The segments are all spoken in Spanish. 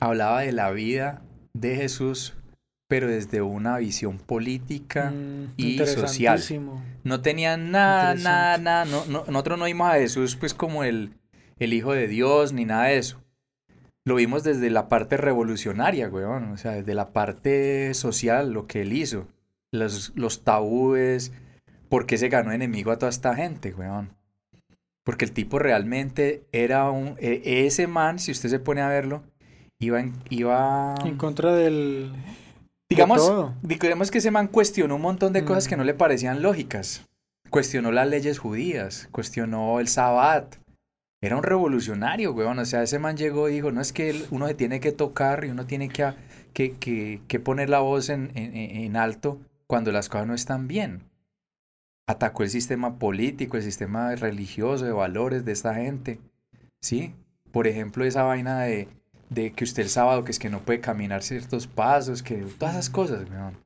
hablaba de la vida de Jesús, pero desde una visión política Mm, y social. No tenían nada, nada, nada. No, no- nosotros no vimos a Jesús pues como el, el Hijo de Dios ni nada de eso. Lo vimos desde la parte revolucionaria, weón. O sea, desde la parte social, lo que él hizo. Los, los tabúes. ¿Por qué se ganó enemigo a toda esta gente, weón? Porque el tipo realmente era un... e- ese man, si usted se pone a verlo, iba... En, iba En contra del. Digamos, de todo. digamos que ese man cuestionó un montón de cosas que Mm. no le parecían lógicas. Cuestionó las leyes judías, cuestionó el sabbat. Era un revolucionario, weón. O sea, ese man llegó y dijo, no es que uno se tiene que tocar y uno tiene que, que, que- que poner la voz en, en- en alto cuando las cosas no están bien. Atacó el sistema político, el sistema religioso, de valores de esta gente. ¿Sí? Por ejemplo, esa vaina de, de que usted el sábado, que es que no puede caminar ciertos pasos, que todas esas cosas, weón.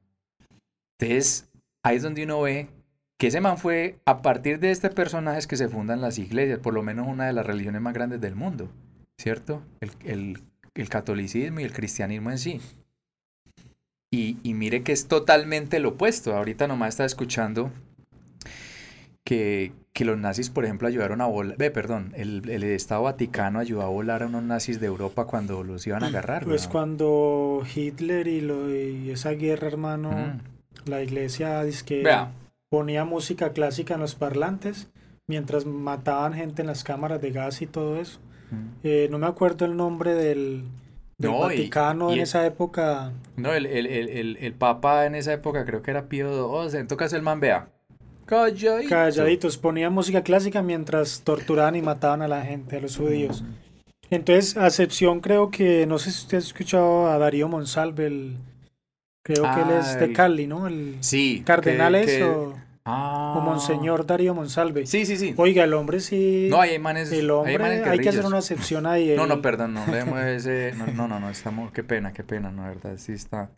Entonces, ahí es donde uno ve que ese man fue, a partir de este personaje que se fundan las iglesias, por lo menos una de las religiones más grandes del mundo, ¿cierto? El, el- el catolicismo y el cristianismo en sí. Y, y mire que es totalmente lo opuesto. Ahorita nomás estaba escuchando que, que los nazis, por ejemplo, ayudaron a volar, ve, perdón, el, el Estado Vaticano ayudó a volar a unos nazis de Europa cuando los iban a agarrar. Pues cuando Hitler y, lo, y esa guerra, hermano, Mm. la iglesia que Vea, ponía música clásica en los parlantes mientras mataban gente en las cámaras de gas y todo eso. mm. Eh, no me acuerdo el nombre del, del No, y- Vaticano y en el- esa época. No, el, el, el, el, el Papa en esa época creo que era Pío XII. En todo caso, el man vea. Calladito. Calladitos, ponían música clásica mientras torturaban y mataban a la gente, a los judíos. Entonces, a excepción creo que, no sé si usted ha escuchado a Darío Monsalve, el, creo que él es Ah, de el- Cali, ¿no? El Sí. que- cardenal es que- o, Ah. o Monseñor Darío Monsalve. Sí, sí, sí. Oiga, el hombre sí, No, hay manes. el hombre, manes hay que hacer una excepción ahí. No, no, el- perdón, no leemos ese. No, no, no, no, estamos. Qué pena, qué pena, no, verdad, sí está.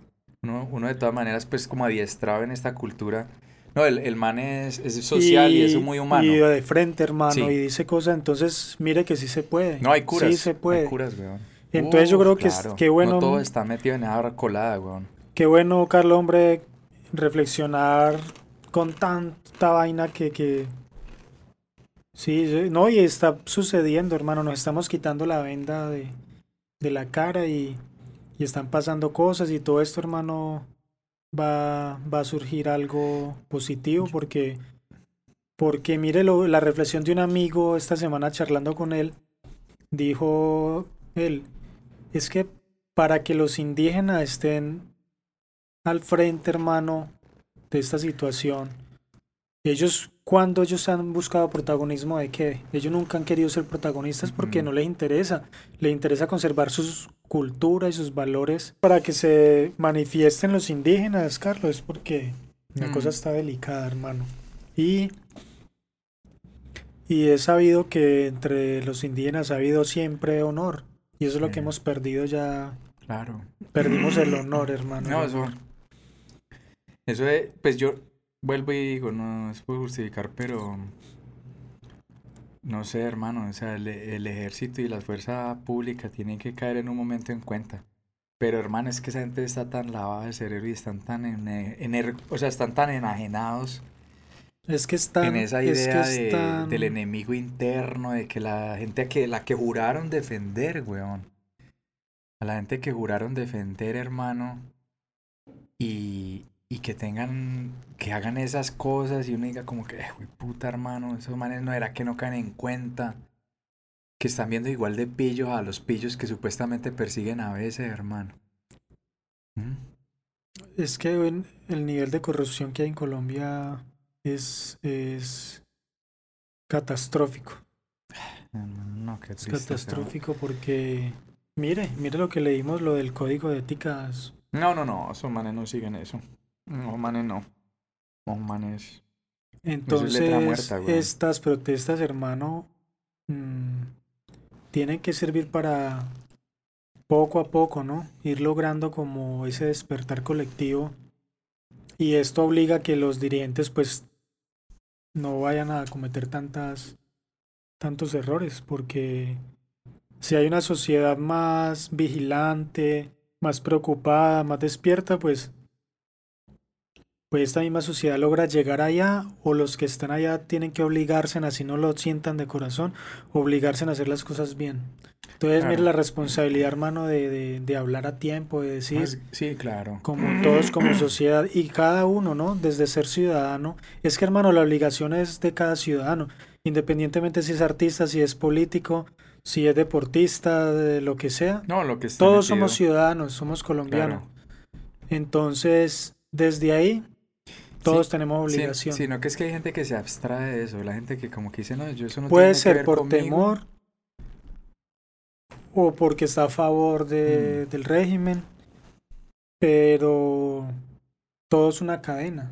Uno, uno de todas maneras, pues, como adiestrado en esta cultura. No, el, el man es, es social y, es muy humano. Y de frente, hermano, Sí. y dice cosas, entonces mire que sí se puede. No, hay curas. Sí se puede. Hay curas, weón. Entonces yo creo que qué bueno- No todo está metido en esa colada, weón. Qué bueno, Carlos, hombre, reflexionar con tanta vaina que, que... Sí, sí, no, y está sucediendo, hermano, nos estamos quitando la venda de, de la cara y, y están pasando cosas y todo esto, hermano, va, va a surgir algo positivo porque, porque mire lo- la reflexión de un amigo esta semana charlando con él, dijo él, es que para que los indígenas estén al frente, hermano, de esta situación. Ellos, cuando ellos han buscado protagonismo de qué? Ellos nunca han querido ser protagonistas porque no les interesa. Les interesa conservar sus culturas y sus valores para que se manifiesten los indígenas, Carlos, porque la Mm. cosa está delicada, hermano. Y, y he sabido que entre los indígenas ha habido siempre honor. Y eso es lo que hemos perdido ya. Claro. Perdimos el honor, hermano. No, eso. Eso de, pues yo vuelvo y digo, no es por justificar, pero no sé, hermano, o sea, el, el ejército y la fuerza pública tienen que caer en un momento en cuenta. Pero hermano, es que esa gente está tan lavada de cerebro y están tan ener- o sea, están tan enajenados Es que están, en esa es que idea de- están- del enemigo interno, de que la gente que la que juraron defender, weón. A la gente que juraron defender, hermano, y, y que tengan, que hagan esas cosas y uno diga como que, "Eh, güey, puta hermano, esos manes no era que no caen en cuenta. Que están viendo igual de pillos a los pillos que supuestamente persiguen a veces, hermano. ¿Mm? Es que el nivel de corrupción que hay en Colombia es, es catastrófico. No, qué Es triste, pero- catastrófico porque, mire, mire lo que leímos, lo del código de éticas. No, no, no, esos manes no siguen eso. No, manes no. No, manes. Entonces, muerta, estas protestas, hermano, mm, tienen que servir para poco a poco, ¿no? Ir logrando como ese despertar colectivo. Y esto obliga a que los dirigentes, pues, no vayan a cometer tantas, tantos errores, porque Si hay una sociedad más vigilante, más preocupada, más despierta, pues pues esta misma sociedad logra llegar allá o los que están allá tienen que obligarse, así no lo sientan de corazón, obligarse a hacer las cosas bien. Entonces, mire la responsabilidad, hermano, de, de, hablar a tiempo, de decir. sí, claro. Como todos, como sociedad, y cada uno, ¿no? Desde ser ciudadano. Es que, hermano, la obligación es de cada ciudadano, independientemente si es artista, si es político, si es deportista, de lo que sea. No, lo que Todos somos ciudadanos, somos colombianos. Entonces, desde ahí, todos tenemos obligación. Sí, sino que es que hay gente que se abstrae de eso, la gente que como que dice, no, yo eso no Puede ser por temor o porque está a favor de, mm. del régimen, pero todo es una cadena.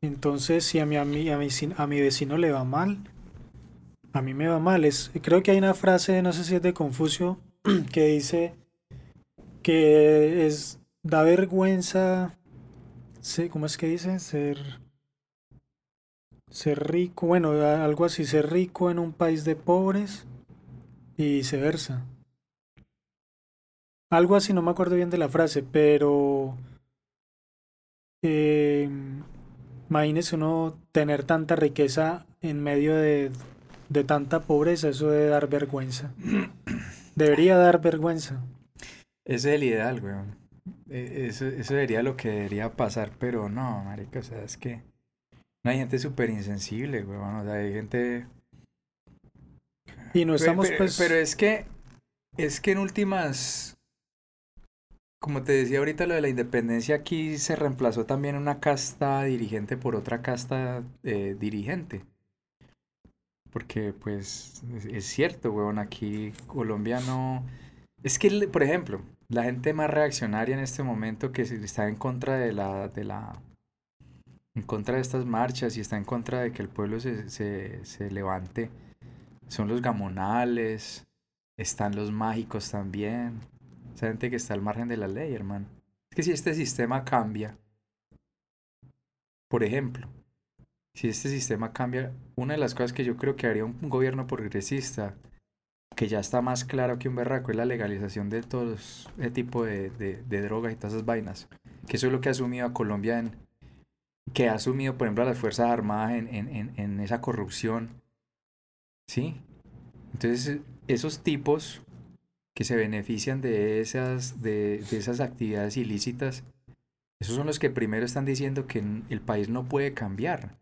Entonces, si a mi, a, mi, a, mi, a mi vecino le va mal, a mí me va mal. Es, creo que hay una frase, no sé si es de Confucio, que dice que es da vergüenza Sí, ¿cómo es que dice? Ser. Ser rico, bueno, algo así, ser rico en un país de pobres y viceversa. Algo así, no me acuerdo bien de la frase, pero. Eh, imagínese uno tener tanta riqueza en medio de, de tanta pobreza, eso debe dar vergüenza. Debería dar vergüenza. Ese es el ideal, weón. E, eso, eso sería lo que debería pasar, pero no, marica, o sea, es que no hay gente súper insensible, weón, o sea, hay gente... Y no estamos pero, pues... Pero es que, es que en últimas, como te decía ahorita, lo de la independencia aquí se reemplazó también una casta dirigente por otra casta eh, dirigente. Porque, pues, es, cierto, weón, aquí Colombia no... Es que, por ejemplo, la gente más reaccionaria en este momento que está en contra de la, de la, en contra de estas marchas y está en contra de que el pueblo se, se, se levante, son los gamonales, están los mágicos también, esa gente que está al margen de la ley, hermano. Es que si este sistema cambia, por ejemplo, si este sistema cambia, una de las cosas que yo creo que haría un gobierno progresista que ya está más claro que un berraco es la legalización de todo ese tipo de, de, drogas y todas esas vainas. Que eso es lo que ha asumido a Colombia en, que ha asumido, por ejemplo, a las Fuerzas Armadas en, en, en, esa corrupción. ¿Sí? Entonces, esos tipos que se benefician de esas, de, de esas actividades ilícitas, esos son los que primero están diciendo que el país no puede cambiar.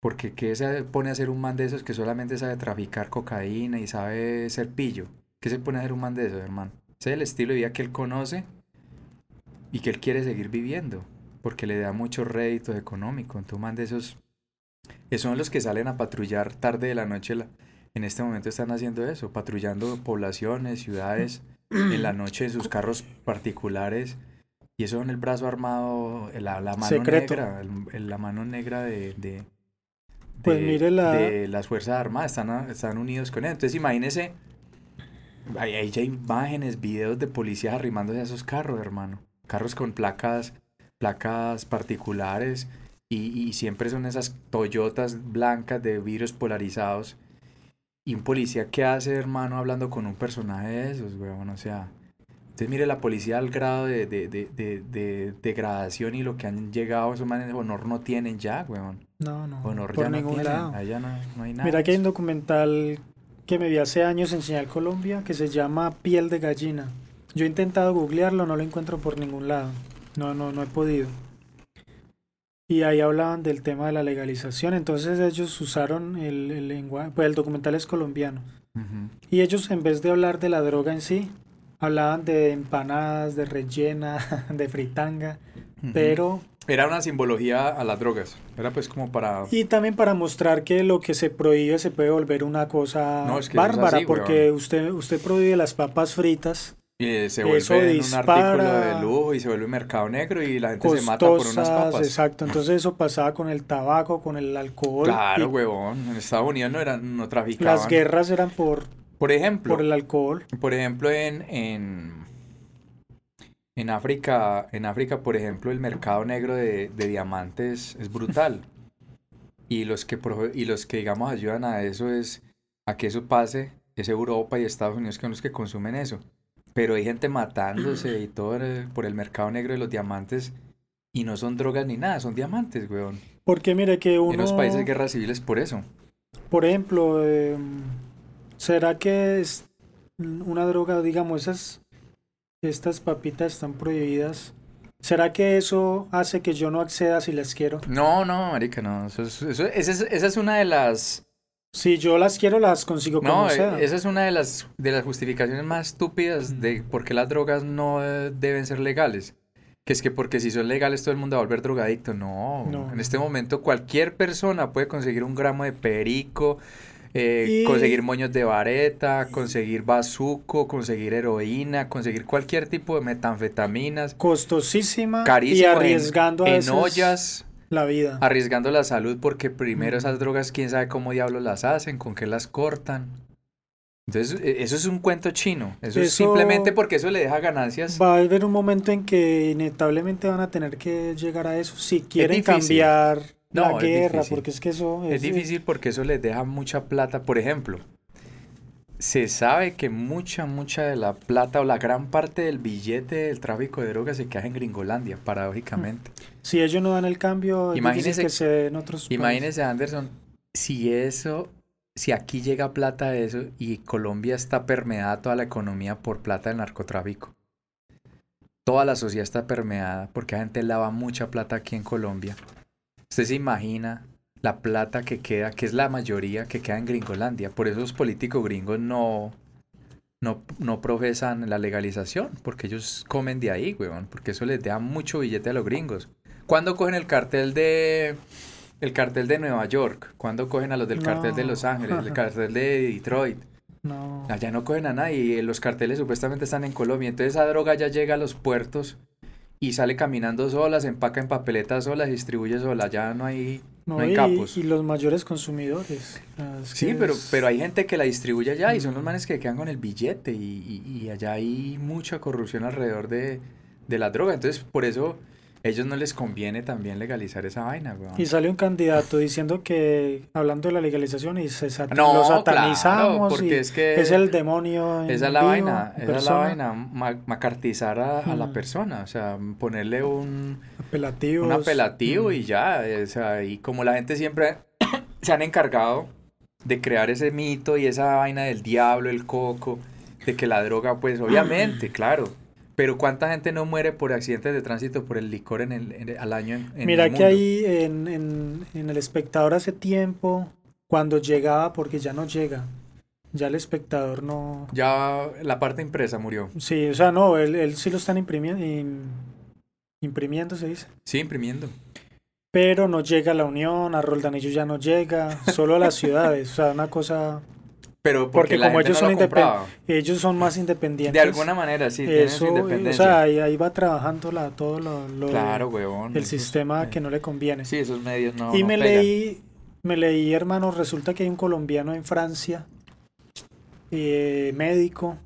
Porque ¿qué se pone a hacer un man de esos que solamente sabe traficar cocaína y sabe ser pillo? ¿Qué se pone a hacer un man de esos, hermano? Ese es el estilo de vida que él conoce y que él quiere seguir viviendo, porque le da mucho rédito económico. Entonces, un man de esos, esos son los que salen a patrullar tarde de la noche. En este momento están haciendo eso, patrullando poblaciones, ciudades, en la noche en sus carros particulares. Y eso en el brazo armado, la, la mano negra, la mano negra de pues mire la... de las Fuerzas Armadas, están, están unidos con él. Entonces imagínese, hay, hay ya imágenes, videos de policías arrimándose a esos carros, hermano. Carros con placas, placas particulares y, y siempre son esas Toyotas blancas de vidrios polarizados. Y un policía, ¿qué hace, hermano, hablando con un personaje de esos, weón? O sea, entonces mire la policía al grado de, de, de, de, degradación y lo que han llegado, esos manes honor no tienen ya, weón. No, no. Honor por ningún lado. Allá no, hay nada. Mira que hay un documental que me vi hace años en Señal Colombia que se llama Piel de Gallina. Yo he intentado googlearlo, no lo encuentro por ningún lado. No, no, no he podido. Y ahí hablaban del tema de la legalización. Entonces ellos usaron el, el lenguaje, pues el documental es colombiano. Y ellos en vez de hablar de la droga en sí, Hablaban de empanadas, de rellena, de fritanga, pero... Era una simbología a las drogas, era pues como para... Y también para mostrar que lo que se prohíbe se puede volver una cosa bárbara, porque usted, usted prohíbe las papas fritas. Y se vuelve un artículo de lujo y se vuelve un mercado negro y la gente se mata por unas papas. Exacto, entonces eso pasaba con el tabaco, con el alcohol. Claro, huevón, en Estados Unidos no, eran, no traficaban. Las guerras eran por por ejemplo. Por el alcohol. Por ejemplo, en, en, en África, en África, por ejemplo, el mercado negro de, diamantes es brutal. y los que y los que digamos ayudan a eso es a que eso pase es Europa y Estados Unidos que son los que consumen eso. Pero hay gente matándose y todo por el mercado negro de los diamantes y no son drogas ni nada, son diamantes, weón. Porque mire que uno... En los países guerras civiles por eso. Por ejemplo, em, ¿será que es una droga, digamos, esas, estas papitas están prohibidas? ¿Será que eso hace que yo no acceda si las quiero? No, no, marica, no. Eso, eso, esa, es, esa es una de las si yo las quiero, las consigo como no, sea. esa es una de las, de las justificaciones más estúpidas de por qué las drogas no eh, deben ser legales. Que es que porque si son legales todo el mundo va a volver drogadicto. No, en este momento cualquier persona puede conseguir un gramo de perico, eh, conseguir moños de vareta, conseguir bazuco, conseguir heroína, conseguir cualquier tipo de metanfetaminas. Costosísima y arriesgando en, a ollas la vida. Arriesgando la salud porque primero esas drogas, quién sabe cómo diablos las hacen, con qué las cortan. Entonces, e, eso es un cuento chino. Eso, es simplemente porque eso le deja ganancias. Va a haber un momento en que inevitablemente van a tener que llegar a eso. Si quieren cambiar la guerra, porque es que eso es, es difícil porque eso les deja mucha plata. Por ejemplo, se sabe que mucha, mucha de la plata o la gran parte del billete del tráfico de drogas se queda en Gringolandia, paradójicamente. Si ellos no dan el cambio, imagínese, que se en otros Imagínese, Anderson, si eso, si aquí llega plata de eso y Colombia está permeada toda la economía por plata del narcotráfico. Toda la sociedad está permeada porque la gente lava mucha plata aquí en Colombia. Usted se imagina la plata que queda, que es la mayoría que queda en Gringolandia. Por eso los políticos gringos no, no, no profesan la legalización, porque ellos comen de ahí, weón, porque eso les da mucho billete a los gringos. ¿Cuándo cogen el cartel de el cartel de Nueva York? ¿Cuándo cogen a los del cartel de Los Ángeles, el cartel de Detroit? No. Allá no cogen a nadie, los carteles supuestamente están en Colombia, entonces esa droga ya llega a los puertos y sale caminando sola, se empaca en papeletas sola, se distribuye sola, ya no hay, no, hay capos. Y los mayores consumidores. Sí, pero, pero hay gente que la distribuye allá y son los manes que quedan con el billete y, y, allá hay mucha corrupción alrededor de, de la droga. Entonces, por eso ellos no les conviene también legalizar esa vaina, weón. Y sale un candidato diciendo que, hablando de la legalización, y se lo satanizamos. porque es que. Es el demonio. esa es la vaina, esa es la vaina, macartizar a, la persona, o sea, ponerle un. Apelativo. Un apelativo y ya, o sea, y como la gente siempre se han encargado de crear ese mito y esa vaina del diablo, el coco, de que la droga, pues obviamente, claro pero ¿cuánta gente no muere por accidentes de tránsito por el licor en el, al año en, Mira que ahí en, en, en, El Espectador hace tiempo, cuando llegaba, porque ya no llega, ya el espectador no... Ya la parte impresa murió. Sí, o sea, no, él, él sí lo están imprimiendo, imprimiendo, se dice. Sí, imprimiendo. Pero no llega a la Unión, a Roldanillo ya no llega, solo a las ciudades, o sea, una cosa pero porque, como ellos son ellos son más independientes. De alguna manera, sí, eso, O sea, ahí, va trabajando la, todo lo, claro, huevón, el sistema que no le conviene. Sí, esos medios no. Y me leí, me leí, hermano, resulta que hay un colombiano en Francia, eh, médico,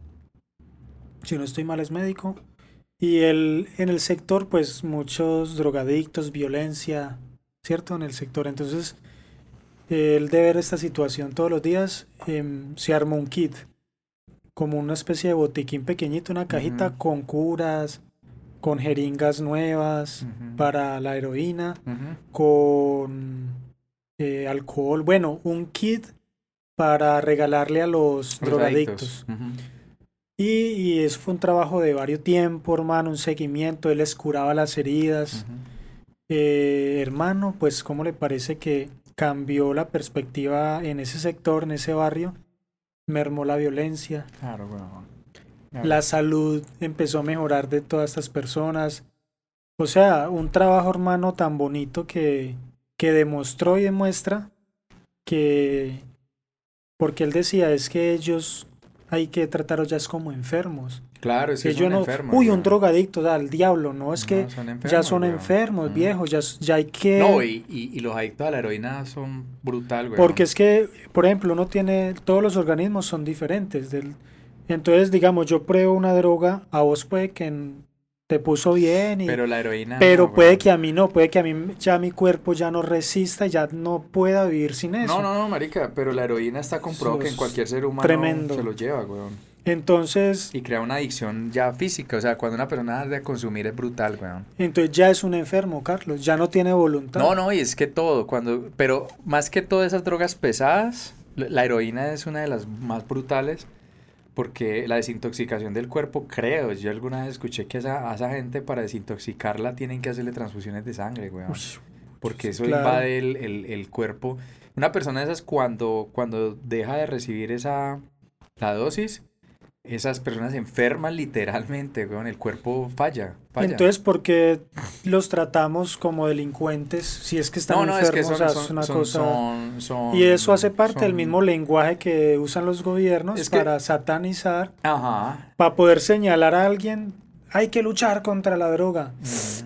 si no estoy mal es médico, y el, en el sector, pues muchos drogadictos, violencia, ¿cierto? En el sector, entonces él de ver esta situación todos los días, em, se armó un kit, como una especie de botiquín pequeñito, una cajita con curas, con jeringas nuevas para la heroína, con eh, alcohol, bueno, un kit para regalarle a los, drogadictos. Y, y, eso fue un trabajo de varios tiempo, hermano, un seguimiento, él les curaba las heridas. Eh, hermano, pues, ¿cómo le parece que cambió la perspectiva en ese sector, en ese barrio, mermó la violencia. Claro, La salud empezó a mejorar de todas estas personas. O sea, un trabajo hermano tan bonito que, que demostró y demuestra que, porque él decía, es que ellos hay que tratarlos ya como enfermos. Claro, es que, son enfermos. Uy, un drogadicto, al diablo, no es que ya son enfermos, viejos, ya, ya hay que... No, y, y, los adictos a la heroína son brutal, güey. Porque es que, por ejemplo, uno tiene, todos los organismos son diferentes. Del, entonces, digamos, yo pruebo una droga, a vos puede que te puso bien y Pero la heroína. pero no, puede que a mí no, puede que a mí ya mi cuerpo ya no resista, ya no pueda vivir sin eso. No, no, no, marica, pero la heroína está comprobado que en cualquier ser humano tremendo. se lo lleva, weón. Entonces, Y crea una adicción ya física, o sea, cuando una persona deja de consumir es brutal, weón. entonces ya es un enfermo, Carlos, ya no tiene voluntad. No, no, y es que todo, cuando, pero más que todas esas drogas pesadas, la heroína es una de las más brutales porque la desintoxicación del cuerpo, creo, yo alguna vez escuché que a esa, a esa gente para desintoxicarla tienen que hacerle transfusiones de sangre, weón. Porque eso claro. invade el, el- el cuerpo. Una persona de esas cuando, cuando deja de recibir esa, la dosis, esas personas enferman literalmente, weón, el cuerpo falla, falla. Entonces, ¿por qué los tratamos como delincuentes si es que están no, no, es enfermos? O son, es una son- cosa... son- Y eso hace parte del mismo lenguaje que usan los gobiernos Es que- para satanizar, Ajá. para poder señalar a alguien, hay que luchar contra la droga.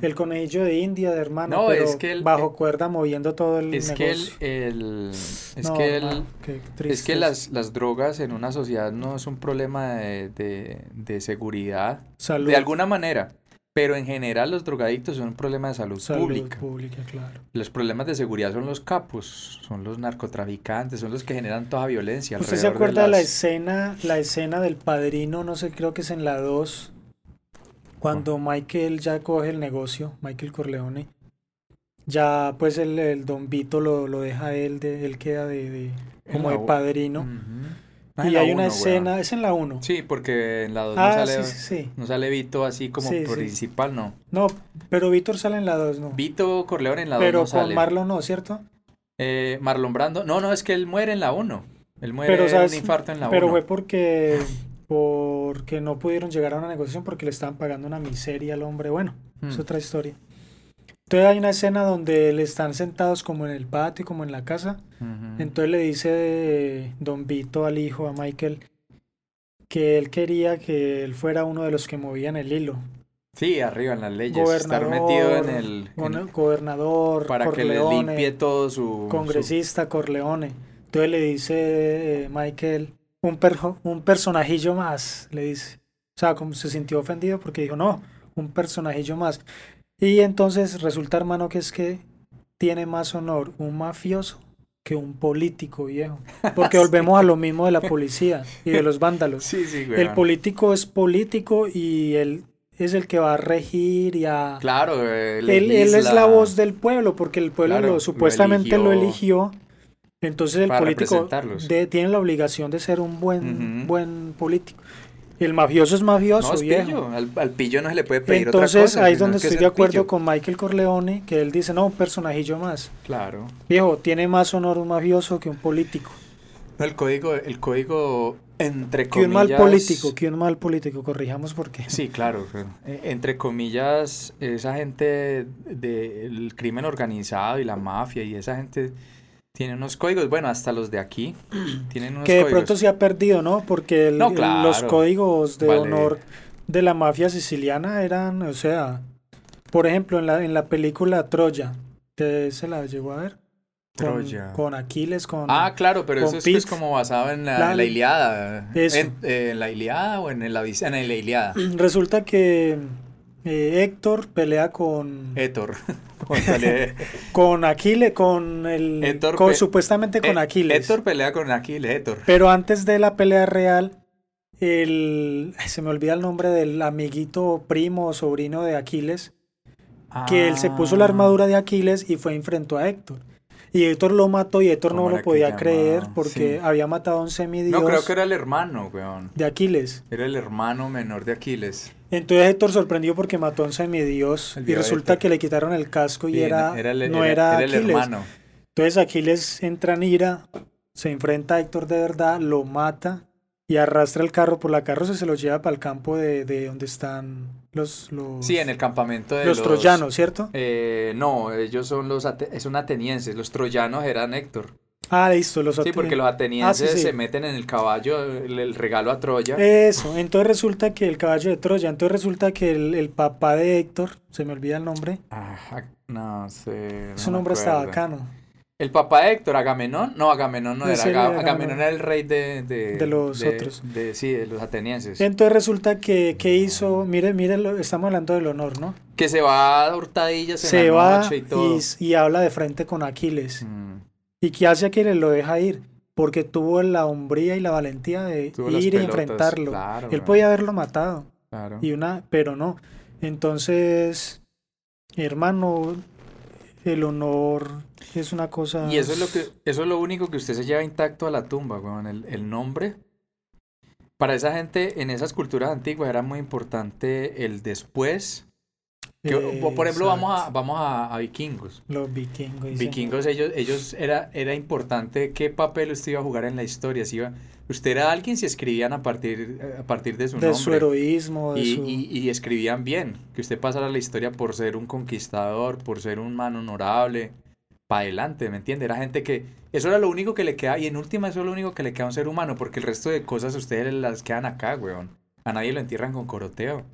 El conejillo de India, de hermano, No, pero es que el- bajo el- cuerda moviendo todo el Es que el, negocio. el- es No, que el- es que las, las drogas en una sociedad no es un problema de, de- de seguridad, Salud, de alguna manera, pero en general los drogadictos son un problema de salud, salud pública. pública, claro. Los problemas de seguridad son los capos, son los narcotraficantes, son los que generan toda violencia. ¿Usted se acuerda de la escena, la escena del padrino? No sé, creo que es en la 2, cuando Michael ya coge el negocio, Michael Corleone. Ya pues el, el Don Vito lo, lo deja él, de, él queda de, como de padrino. No, Y hay una uno, escena, weón. es en la 1. Sí, porque en la 2 ah, no sale, sí, sí, sí. no sale Vito así como Sí, principal, no. No, pero Víctor sale en la 2, no. Vito Corleone en la 2 pero no con sale. Marlon no, ¿cierto? Eh, Marlon Brando. No, no, es que él muere en la 1. Él muere Pero, un infarto en la 1. Pero fue porque, porque no pudieron llegar a una negociación porque le estaban pagando una miseria al hombre. Bueno, es Hmm. otra historia. Entonces hay una escena donde le están sentados como en el patio, como en la casa. Entonces le dice eh, Don Vito al hijo, a Michael, que él quería que él fuera uno de los que movían el hilo. Sí, arriba en las leyes. Gobernador, estar metido en el. en- gobernador, para que le Corleone, limpie todo su. congresista Corleone. Entonces le dice eh, Michael, un, perjo- un personajillo más, le dice. O sea, como se sintió ofendido porque dijo, no, un personajillo más. Y entonces resulta, hermano, que es que tiene más honor un mafioso que un político viejo. Porque volvemos a lo mismo de la policía y de los vándalos. Sí, sí, El weón. político es político y él es el que va a regir y a... Claro, eh, Él, él es la voz del pueblo porque el pueblo Claro, lo, lo supuestamente lo eligió eligió. Entonces el político de- tiene la obligación de ser un buen, Ujú. buen político. El mafioso es mafioso, No, es viejo. pillo. Al, al pillo no se le puede pedir otra Entonces cosa. ahí es donde que estoy de acuerdo pillo. con Michael Corleone, que él dice, no, un personajillo más. Claro. Viejo, tiene más honor un mafioso que un político. No, el código, el código entre Que comillas. un mal político, que un mal político, corrijamos por qué. Sí, claro. claro. Eh, Entre comillas, esa gente del crimen organizado y la mafia y esa gente tiene unos códigos, bueno, hasta los de aquí tienen unos que de códigos. pronto se ha perdido, ¿no? Porque el- No, el- claro. los códigos de Vale. honor de la mafia siciliana eran, o sea, por ejemplo, en la, en la película Troya, que se la llegó a ver. Con- Troya. Con, Aquiles, con... Ah, claro, pero eso es, como basado en la, La- en la Iliada. Eso. En, eh, en la Iliada o en, el, en la Iliada. Resulta que eh, Héctor pelea con, Héctor. Con Aquiles, con el... Héctor con- pe- supuestamente con Aquiles. Héctor pelea con Aquiles, Héctor. Pero antes de la pelea real, el... Se me olvida el nombre del amiguito primo o sobrino de Aquiles. que él se puso la Ah. armadura de Aquiles y fue enfrentó a Héctor. Y Héctor lo mató y Héctor no ¿Cómo lo podía creer porque Sí. había matado a un semidios No, creo que era el hermano, weón. de Aquiles. Era el hermano menor de Aquiles. Entonces Héctor sorprendió porque mató a un semidios El y resulta Héctor. que le quitaron el casco y Sí, era, el- no era, el Aquiles. hermano. Entonces Aquiles entra en ira, se enfrenta a Héctor de verdad, lo mata y arrastra el carro por la carroza y se lo lleva para el campo de, de donde están los, los, Sí, en el campamento de los los, troyanos, ¿cierto? Eh, no, ellos son los ate- son atenienses. Los troyanos eran Héctor. Ah, listo, los Sí, ate- porque los atenienses Ah, sí, sí. se meten en el caballo, el, el regalo a Troya. Eso, entonces resulta que el caballo de Troya, entonces resulta que el, el papá de Héctor, se me olvida el nombre, Ah, no sé. su nombre está bacano. El papá de Héctor, Agamenón, no, Agamenón no era, Agamenón era el rey de, de, De los de- otros. de- sí, de los atenienses. Entonces resulta que, que hizo, mire, mire, lo- estamos hablando del honor, ¿no? Que se va a hurtadillas en Se la va noche y todo. y, y habla de frente con Aquiles. Mm, ¿Y qué hace Aquiles? Lo deja ir. Porque tuvo la hombría y la valentía de tuvo ir y enfrentarlo. Claro, Él podía haberlo matado. claro. Y una, pero no. Entonces, hermano, el honor es una cosa. Y eso es lo que, eso es lo único que usted se lleva intacto a la tumba, weón, el, el nombre. Para esa gente, en esas culturas antiguas era muy importante el después. Que, por ejemplo, vamos a, vamos a, a vikingos. Los vikingos. sí. Vikingos, ellos, ellos era, era importante qué papel usted iba a jugar en la historia. Si iba, usted era alguien si escribían a partir, a partir de su De nombre. su heroísmo, de y, su. y- y escribían bien, que usted pasara la historia por ser un conquistador, por ser un man honorable, para adelante, ¿me entiende? Era gente que, eso era lo único que le queda, y en última eso es lo único que le queda a un ser humano, porque el resto de cosas ustedes las quedan acá, weón. A nadie lo entierran con coroteo.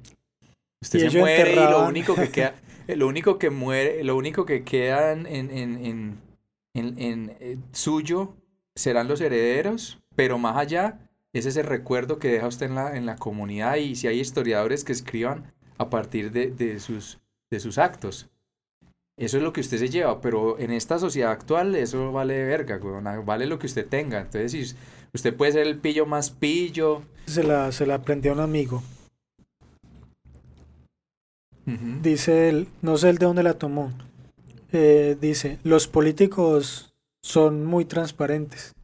Usted Y se muere y lo único que queda, eh, lo único que muere, lo único que queda en, en, en, en, eh, suyo serán los herederos, pero más allá es ese recuerdo que deja usted en la, en la comunidad y si hay historiadores que escriban a partir de, de sus, de sus actos. Eso es lo que usted se lleva, pero en esta sociedad actual eso vale verga, weón, vale lo que usted tenga. Entonces, si usted puede ser el pillo más pillo. Se la, se la aprendió a un amigo. Dice él, no sé el de dónde la tomó. Eh, dice, los políticos son muy transparentes.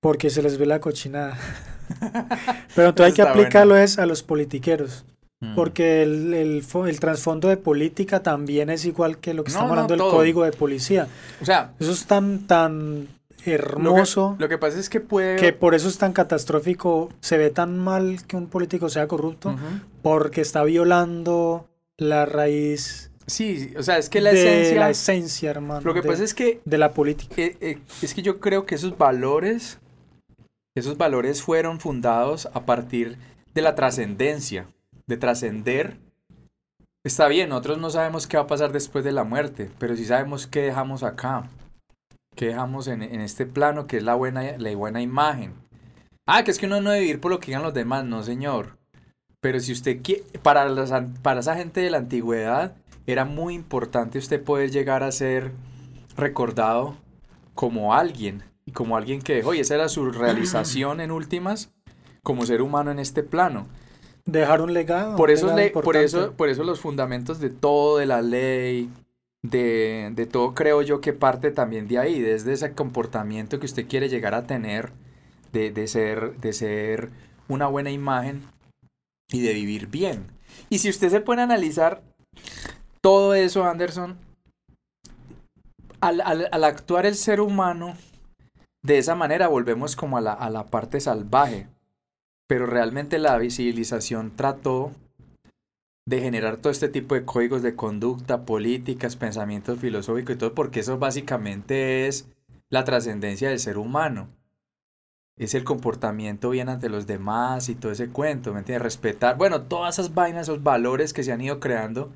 Porque se les ve la cochinada. Pero entonces hay que bueno. aplicarlo es a los politiqueros. Mm. Porque el, el, el trasfondo de política también es igual que lo que No, estamos no, hablando del código de policía. O sea, Eso es tan, tan lo que, hermoso lo que pasa es que puede... que por eso es tan catastrófico. Se ve tan mal que un político sea corrupto porque está violando la raíz Sí, o sea, es que la de esencia... la esencia, hermano. Lo que de, pasa es que de la política. eh, eh, es que yo creo que esos valores, esos valores fueron fundados a partir de la trascendencia, de trascender. Está bien, nosotros no sabemos qué va a pasar después de la muerte, pero sí sabemos qué dejamos acá, qué dejamos en, en este plano, que es la buena, la buena imagen. Ah, que es que uno no debe vivir por lo que digan los demás, no señor. Pero si usted quiere, para, para esa gente de la antigüedad, era muy importante usted poder llegar a ser recordado como alguien, y como alguien que dejó, y esa era su realización en últimas como ser humano en este plano. Dejar un legado. Por eso, legado le- por eso, por eso los fundamentos de todo, de la ley, de, de todo creo yo que parte también de ahí, desde ese comportamiento que usted quiere llegar a tener, de, de ser, de ser una buena imagen y de vivir bien. Y si usted se puede analizar todo eso, Anderson, al, al- al actuar el ser humano de esa manera volvemos como a la, a la parte salvaje. Pero realmente la civilización trató de generar todo este tipo de códigos de conducta, políticas, pensamientos filosóficos y todo, porque eso básicamente es la trascendencia del ser humano. Es el comportamiento bien ante los demás y todo ese cuento, ¿me entiendes? Respetar, bueno, todas esas vainas, esos valores que se han ido creando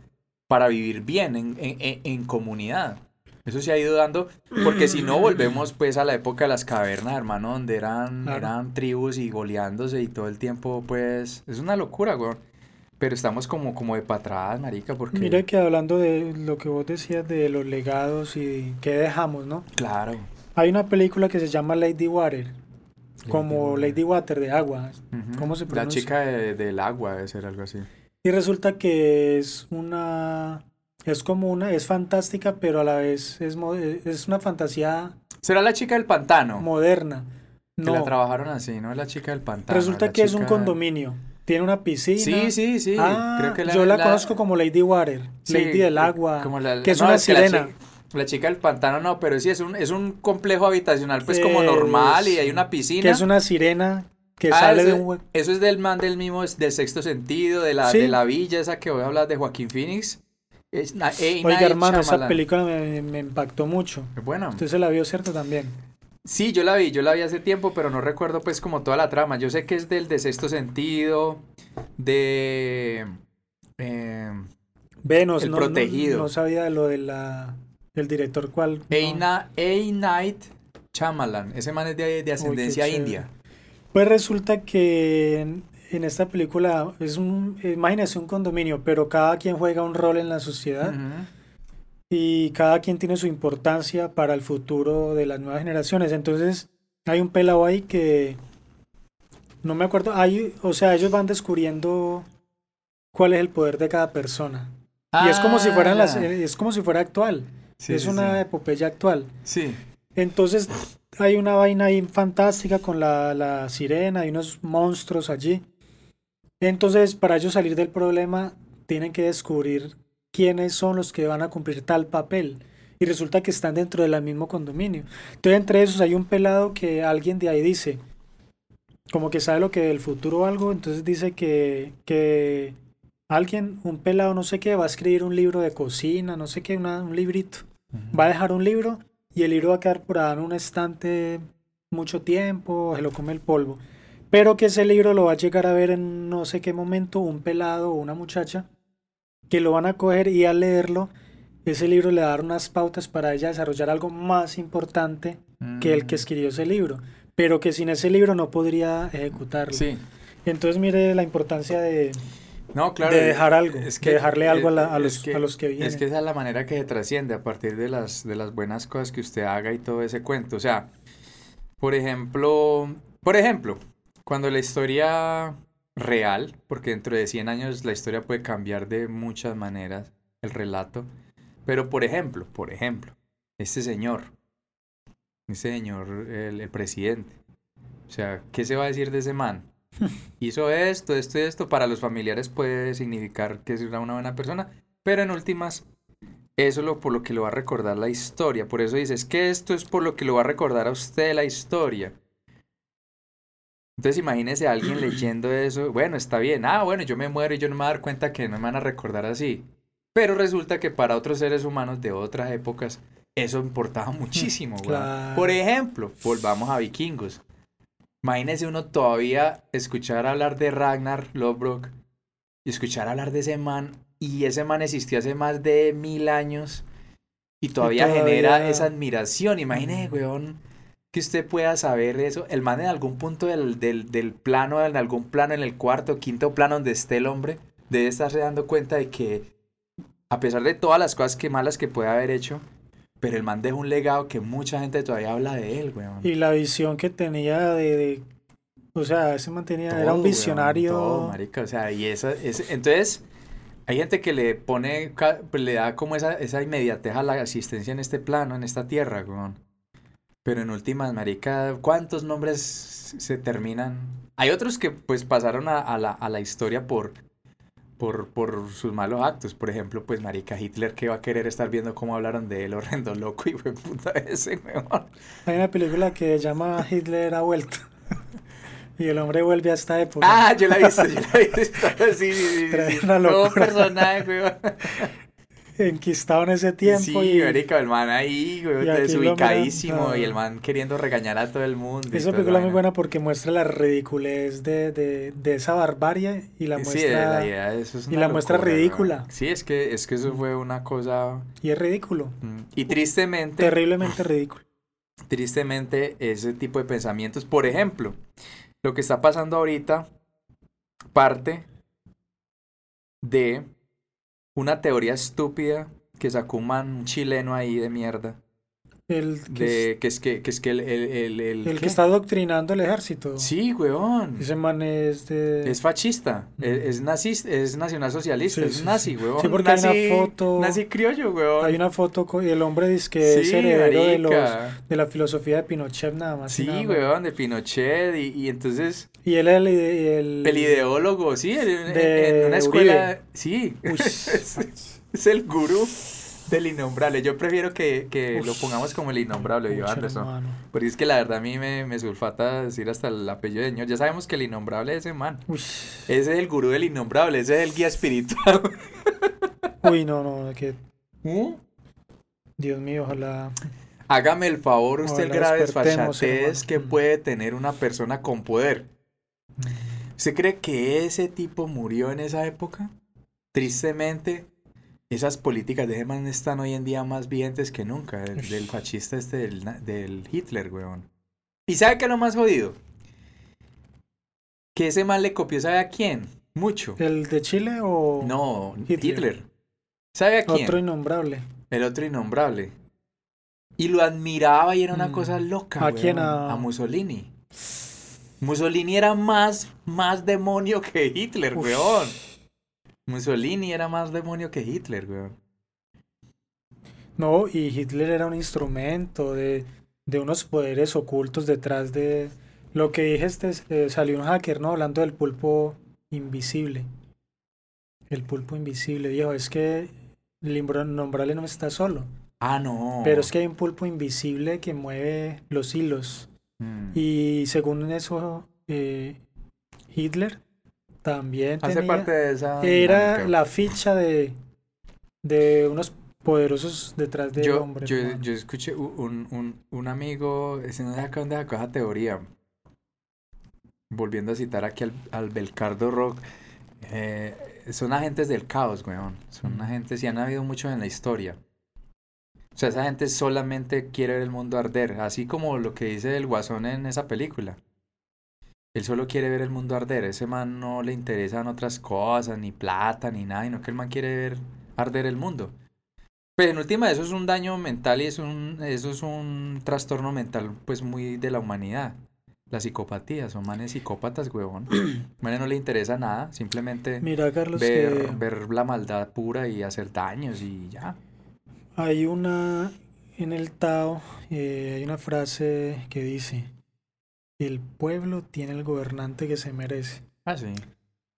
para vivir bien en, en- comunidad. Eso se ha ido dando, porque si no volvemos pues a la época de las cavernas, hermano, donde eran, Claro. eran tribus y goleándose y todo el tiempo, pues, es una locura, weón. Pero estamos como, como de atrás, marica, porque... Mira que hablando de lo que vos decías de los legados y qué dejamos, ¿no? Claro. Hay una película que se llama Lady Water, como Lady Water de agua. ¿cómo se La pronuncia? chica de- del agua debe ser algo así. Y resulta que es una es como una es fantástica, pero a la vez es es una fantasía ¿Será la chica del pantano? moderna. Que la No, trabajaron así, ¿no? Es la chica del pantano. resulta la que es un chica- condominio. Tiene una piscina. Sí, sí, sí. Ah, Creo que yo la, conozco como Lady Water, sí, Lady del agua, como la- que es no, una la sirena. La, chica del pantano no, pero sí es un, es un complejo habitacional, pues como normal y hay una piscina. que es una sirena que Ah, sale de eso- un hue- Eso es del man del mismo, del sexto sentido, de la, Sí. de la villa esa que voy a hablar de Joaquín Phoenix. Es, Oiga, hermano, esa película me, me impactó mucho. Es buena. Usted se la vio, ¿cierto? También. Sí, yo la vi, yo la vi hace tiempo, pero no recuerdo pues como toda la trama. Yo sé que es del de sexto sentido, de... eh, Ve, no, El no- protegido. No, sabía de lo de la ¿El director cuál? A, No. A. Night Shyamalan. Ese man es de, de ascendencia india. Pues resulta que en, en esta película es un, imagínese un condominio, pero cada quien juega un rol en la sociedad. Y cada quien tiene su importancia para el futuro de las nuevas generaciones. Entonces hay un pelado ahí que no me acuerdo, hay, o sea, ellos van descubriendo cuál es el poder de cada persona. Y es como si fueran Ah, las, ya. es como si fuera actual. Sí, es sí, una sí. epopeya actual. Sí. Entonces hay una vaina ahí fantástica con la, la sirena y unos monstruos allí. Entonces, para ellos salir del problema, tienen que descubrir quiénes son los que van a cumplir tal papel. Y resulta que están dentro del mismo condominio. Entonces, entre esos hay un pelado que alguien de ahí dice, como que sabe lo que del futuro o algo, entonces dice que, que alguien, un pelado no sé qué, va a escribir un libro de cocina, no sé qué, una- un librito va a dejar un libro y el libro va a quedar por ahí en un estante mucho tiempo, se lo come el polvo. Pero que ese libro lo va a llegar a ver en no sé qué momento un pelado o una muchacha que lo van a coger y al leerlo, ese libro le va a dar unas pautas para ella desarrollar algo más importante que el que Mm. escribió ese libro, pero que sin ese libro no podría ejecutarlo. Sí. Entonces mire la importancia de, No, claro. de dejar algo, es de dejarle algo a, la- a es los, que- a los que vienen. Es que esa es la manera que se trasciende a partir de las, de las buenas cosas que usted haga y todo ese cuento. O sea, por ejemplo, por ejemplo, cuando la historia real, porque dentro de 100 años la historia puede cambiar de muchas maneras, el relato, pero por ejemplo, por ejemplo, este señor, este señor, el, el presidente, o sea, ¿qué se va a decir de ese man? Hizo esto, esto y esto, para los familiares puede significar que es una buena persona, pero en últimas, eso es lo por lo que lo va a recordar la historia. Por eso dices que esto es por lo que lo va a recordar a usted la historia. Entonces imagínese a alguien leyendo eso, bueno, está bien, ah, bueno, yo me muero y yo no me voy a dar cuenta que no me van a recordar así. Pero resulta que para otros seres humanos de otras épocas, eso importaba muchísimo, weón. Claro. Por ejemplo, volvamos a vikingos. Imagínese uno todavía escuchar hablar de Ragnar Lodbrok y escuchar hablar de ese man y ese man existió hace más de mil años y todavía, genera todavía- esa admiración. Imagínese, weón, que usted pueda saber eso. El man en algún punto del, del, del plano, en algún plano, en el cuarto, quinto plano donde esté el hombre, debe estarse dando cuenta de que a pesar de todas las cosas que malas que puede haber hecho, pero el man deja un legado que mucha gente todavía habla de él, weón. Y la visión que tenía de, de- o sea, ese mantenía, era un weón, visionario. todo, marica, o sea, y esa, entonces, hay gente que le pone, pues, le da como esa, esa inmediatez a la asistencia en este plano, en esta tierra, weón. Pero en últimas, marica, ¿cuántos nombres se terminan? Hay otros que, pues, pasaron a, a la, a la historia por, por, por sus malos actos. Por ejemplo, pues, marica, Hitler, que va a querer estar viendo cómo hablaron de él, horrendo loco, y fue puta ese, weón. Hay una película que llama Hitler ha vuelto. y el hombre vuelve a esta época. Ah, yo la he visto, yo la he visto. Sí, sí, sí. sí, Trae una Todo locura. personaje, weón. Enquistado en ese tiempo. Sí, y marica, el man ahí, güey, desubicadísimo y el man queriendo regañar a todo el mundo. esa película es muy buena porque muestra la ridiculez de, de, de esa barbarie y la Sí, muestra. la idea de eso es y la muestra ridícula. Sí, es que, es que eso fue una cosa... Y es ridículo. mm, Y tristemente, Terriblemente ridículo. tristemente, ese tipo de pensamientos, por ejemplo, lo que está pasando ahorita parte de una teoría estúpida que sacó un man chileno ahí de mierda. El que, De, que es que, que es que el, el, el, el- el que está adoctrinando el ejército. Sí, weón. Ese man es de. Es fascista, es, es nazista, es nacionalsocialista, Sí, es sí, nazi, weón. Sí, porque hay nazi, una foto- Nazi criollo, weón. Hay una foto con, y el hombre dice que es Sí, heredero de, los, de la filosofía de Pinochet nada más. Sí, nada más. weón, de Pinochet. Y, y entonces, Y él es el, el, el ideólogo, sí, en, De en una escuela. Uribe. Sí, es, es el gurú del innombrable. Yo prefiero que, que lo pongamos como el innombrable, pucha, Anderson. hermano. Porque es que la verdad a mí me, me sulfata decir hasta el apellido de señor. Ya sabemos que el innombrable es ese man. Ese es el gurú del innombrable, ese es el guía espiritual. uy, no, no, que ¿Mm? Dios mío, ojalá. Hágame el favor, usted el grave desfachatez que Mm. puede tener una persona con poder. ¿Usted cree que ese tipo murió en esa época? Tristemente, esas políticas de Germán están hoy en día más vigentes que nunca, del, del fascista este del, del Hitler, weón. ¿Y sabe qué es lo más jodido? Que ese man le copió, ¿sabe a quién? Mucho. ¿El de Chile o No, Hitler. Hitler. ¿Sabe a quién? otro innombrable? El otro innombrable. Y lo admiraba y era una Mm. cosa loca, ¿A quién? A- A Mussolini. Mussolini era más, más demonio que Hitler, weón. Mussolini era más demonio que Hitler, weón. No, y Hitler era un instrumento de, de unos poderes ocultos detrás de lo que dije, este, eh, salió un hacker, ¿no? Hablando del pulpo invisible. El pulpo invisible, dijo, es que innombrable no está solo, Ah, no. pero es que hay un pulpo invisible que mueve los hilos. Mm. Y según eso, eh, Hitler también Hace tenía, parte de esa. era dinámica. la ficha de, de unos poderosos detrás del Yo, hombre. yo, yo escuché un, un, un amigo, ese no dónde sacó esa teoría. Volviendo a citar aquí al, al Belcardo Rock. eh, son agentes del caos, weón. Son agentes y han habido muchos en la historia. O sea, esa gente solamente quiere ver el mundo arder. Así como lo que dice el guasón en esa película. Él solo quiere ver el mundo arder. Ese man no le interesan otras cosas, ni plata, ni nada, sino que el man quiere ver arder el mundo. Pero en última, eso es un daño mental y es un, eso es un trastorno mental, pues muy de la humanidad. La psicopatía, son manes psicópatas, huevón. manes no le interesa nada, simplemente Mira, Carlos, ver, que ver la maldad pura y hacer daños y ya. hay una, en el Tao, eh, hay una frase que dice, el pueblo tiene el gobernante que se merece. Ah, sí.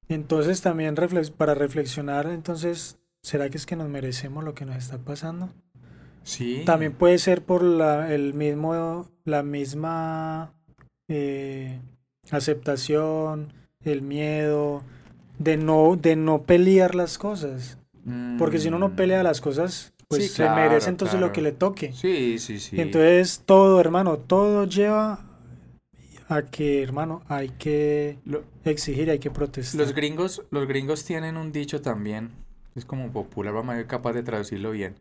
Entonces también reflex- para reflexionar, entonces, ¿será que es que nos merecemos lo que nos está pasando? Sí. También puede ser por la, el mismo, la misma eh, aceptación, el miedo de no, de no pelear las cosas. Porque si uno no pelea las cosas, pues Sí, se merece entonces lo que le toque. Sí, sí, sí. Entonces todo, hermano, todo lleva a que, hermano, hay que Lo- exigir, hay que protestar. Los gringos, los gringos tienen un dicho también, es como popular, vamos a ver capaz de traducirlo bien.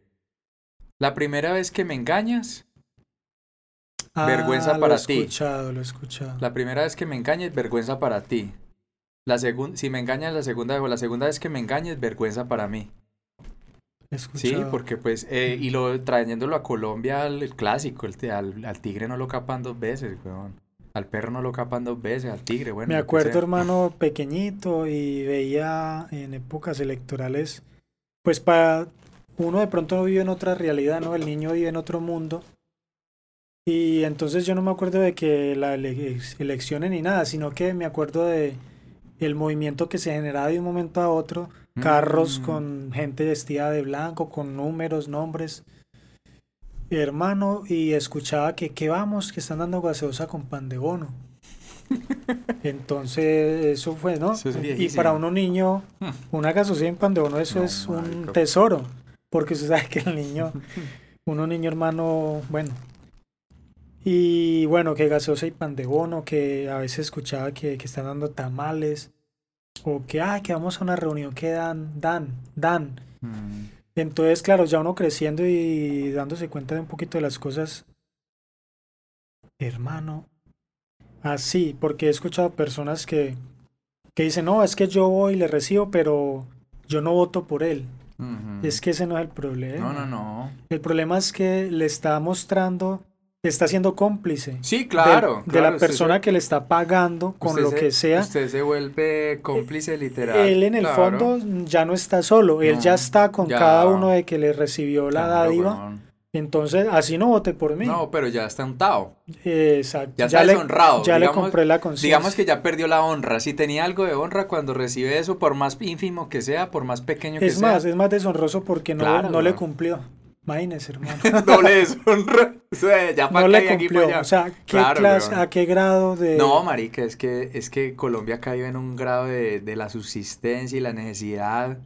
La primera vez que me engañas, vergüenza Ah, para lo he ti. escuchado, lo he escuchado. la primera vez que me engañes, vergüenza para ti. La si me engañas la segunda vez o la segunda vez que me engañes, vergüenza para mí. Sí, porque pues, eh, y lo trayéndolo a Colombia al el clásico, el, te- al, al tigre no lo capan dos veces, weón. Al perro no lo capan dos veces, al tigre, bueno. Me acuerdo, hermano, pequeñito y veía en épocas electorales, pues para uno de pronto vive en otra realidad, ¿no? El niño vive en otro mundo. Y entonces yo no me acuerdo de que la ele- elecciones ni nada, sino que me acuerdo de el movimiento que se generaba de un momento a otro, carros Mm. con gente vestida de blanco, con números, nombres. Hermano, y escuchaba que, que vamos, que están dando gaseosa con pan de bono. Entonces, eso fue, ¿no? Eso es y para uno niño, una gaseosa en pan de bono, eso No, es un tesoro. Porque usted sabe que el niño, uno niño hermano, bueno. Y bueno, que gaseosa y pan de bono, que a veces escuchaba que, que están dando tamales. O que, ah, que vamos a una reunión que dan, dan, dan. Mm. Entonces, claro, ya uno creciendo y dándose cuenta de un poquito de las cosas, hermano, así, porque he escuchado personas que, que dicen, no, es que yo voy y le recibo, pero yo no voto por él. Es que ese no es el problema. No, no, no. El problema es que le está mostrando, está siendo cómplice Sí, de- claro. de, claro, la persona se- que le está pagando con lo se- que sea. Usted se vuelve cómplice literal. Él en el claro. fondo ya no está solo, él ya está con ya. cada uno de que le recibió la dádiva. Entonces, así no vote por mí. No, pero ya está untado. Exacto. Ya está le, deshonrado, ya le compré la conciencia. Digamos que ya perdió la honra. Si tenía algo de honra cuando recibe eso, por más ínfimo que sea, por más pequeño que Es sea. más, es más deshonroso porque no, Claro, no le cumplió. Imagínese, hermano. doble deshonra. O sea, ya pa' no le y aquí cumplió. allá. O sea, ¿qué Claro, clase, weón. a qué grado de... No, marica, es que, es que Colombia cayó en un grado de, de la subsistencia y la necesidad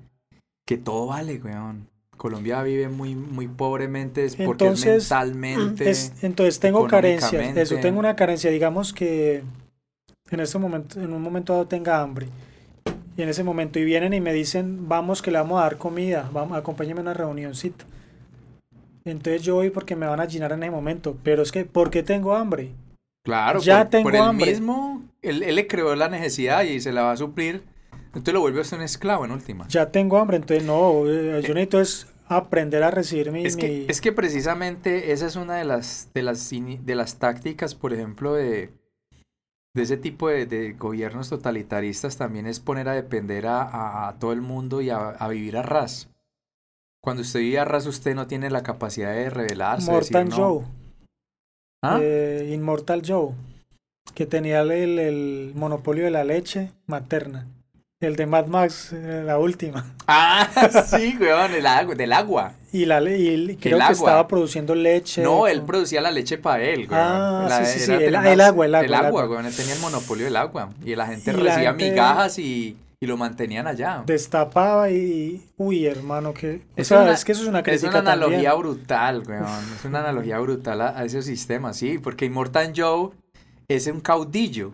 que todo vale, weón. Colombia vive muy, muy pobremente es porque Entonces, es mentalmente... Es- entonces tengo carencias. Eso, tengo una carencia. Digamos que en este momento, en un momento dado tenga hambre Y en ese momento, y vienen y me dicen, vamos que le vamos a dar comida, vamos, acompáñame a una reunioncita. Entonces yo voy porque me van a llenar en ese momento. Pero es que, ¿por qué tengo hambre? Claro, Ya por, tengo por él hambre. mismo, él, él le creó la necesidad y se la va a suplir. Entonces lo vuelve a ser un esclavo en última. Ya tengo hambre, entonces no, eh, yo necesito es aprender a recibir mi... Es que, mi- es que precisamente esa es una de las, de las, de las tácticas, por ejemplo, de, de ese tipo de, de gobiernos totalitaristas, también es poner a depender a, a- a todo el mundo y a, a vivir a ras. Cuando usted vive a ras, usted no tiene la capacidad de rebelarse. de decir Mortal no. Joe, ¿Ah? eh, Immortal Joe, que tenía el, el monopolio de la leche materna. El de Mad Max, eh, la última. Ah, sí, weón, el agua, del agua. Y, la, y el- creo El que agua. estaba produciendo leche. No, él producía la leche para él, güey. Ah, La- sí, sí, sí, el- el agua, el agua, El agua, agua. güey. Él tenía el monopolio del agua. Y la gente Y la recibía gente- migajas y, y lo mantenían allá. Destapaba y... Uy, hermano, que... O Es sea, una- es que eso es una Es crítica una analogía también. brutal, weón. Es una analogía brutal a, a ese sistema, sí. Porque Immortal Joe es un caudillo.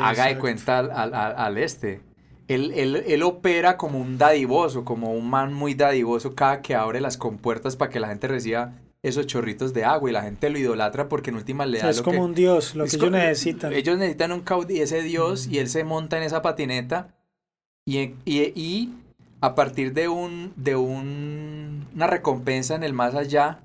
Haga de cuenta al- al este. Él, él- él opera como un dadivoso, como un man muy dadivoso cada que abre las compuertas para que la gente reciba esos chorritos de agua y la gente lo idolatra porque en última le O da sea, es lo como que... un dios, lo que ellos necesitan. Ellos necesitan un caudillo, ese dios, y él se monta en esa patineta y, y, y a partir de un de un, una recompensa en el más allá,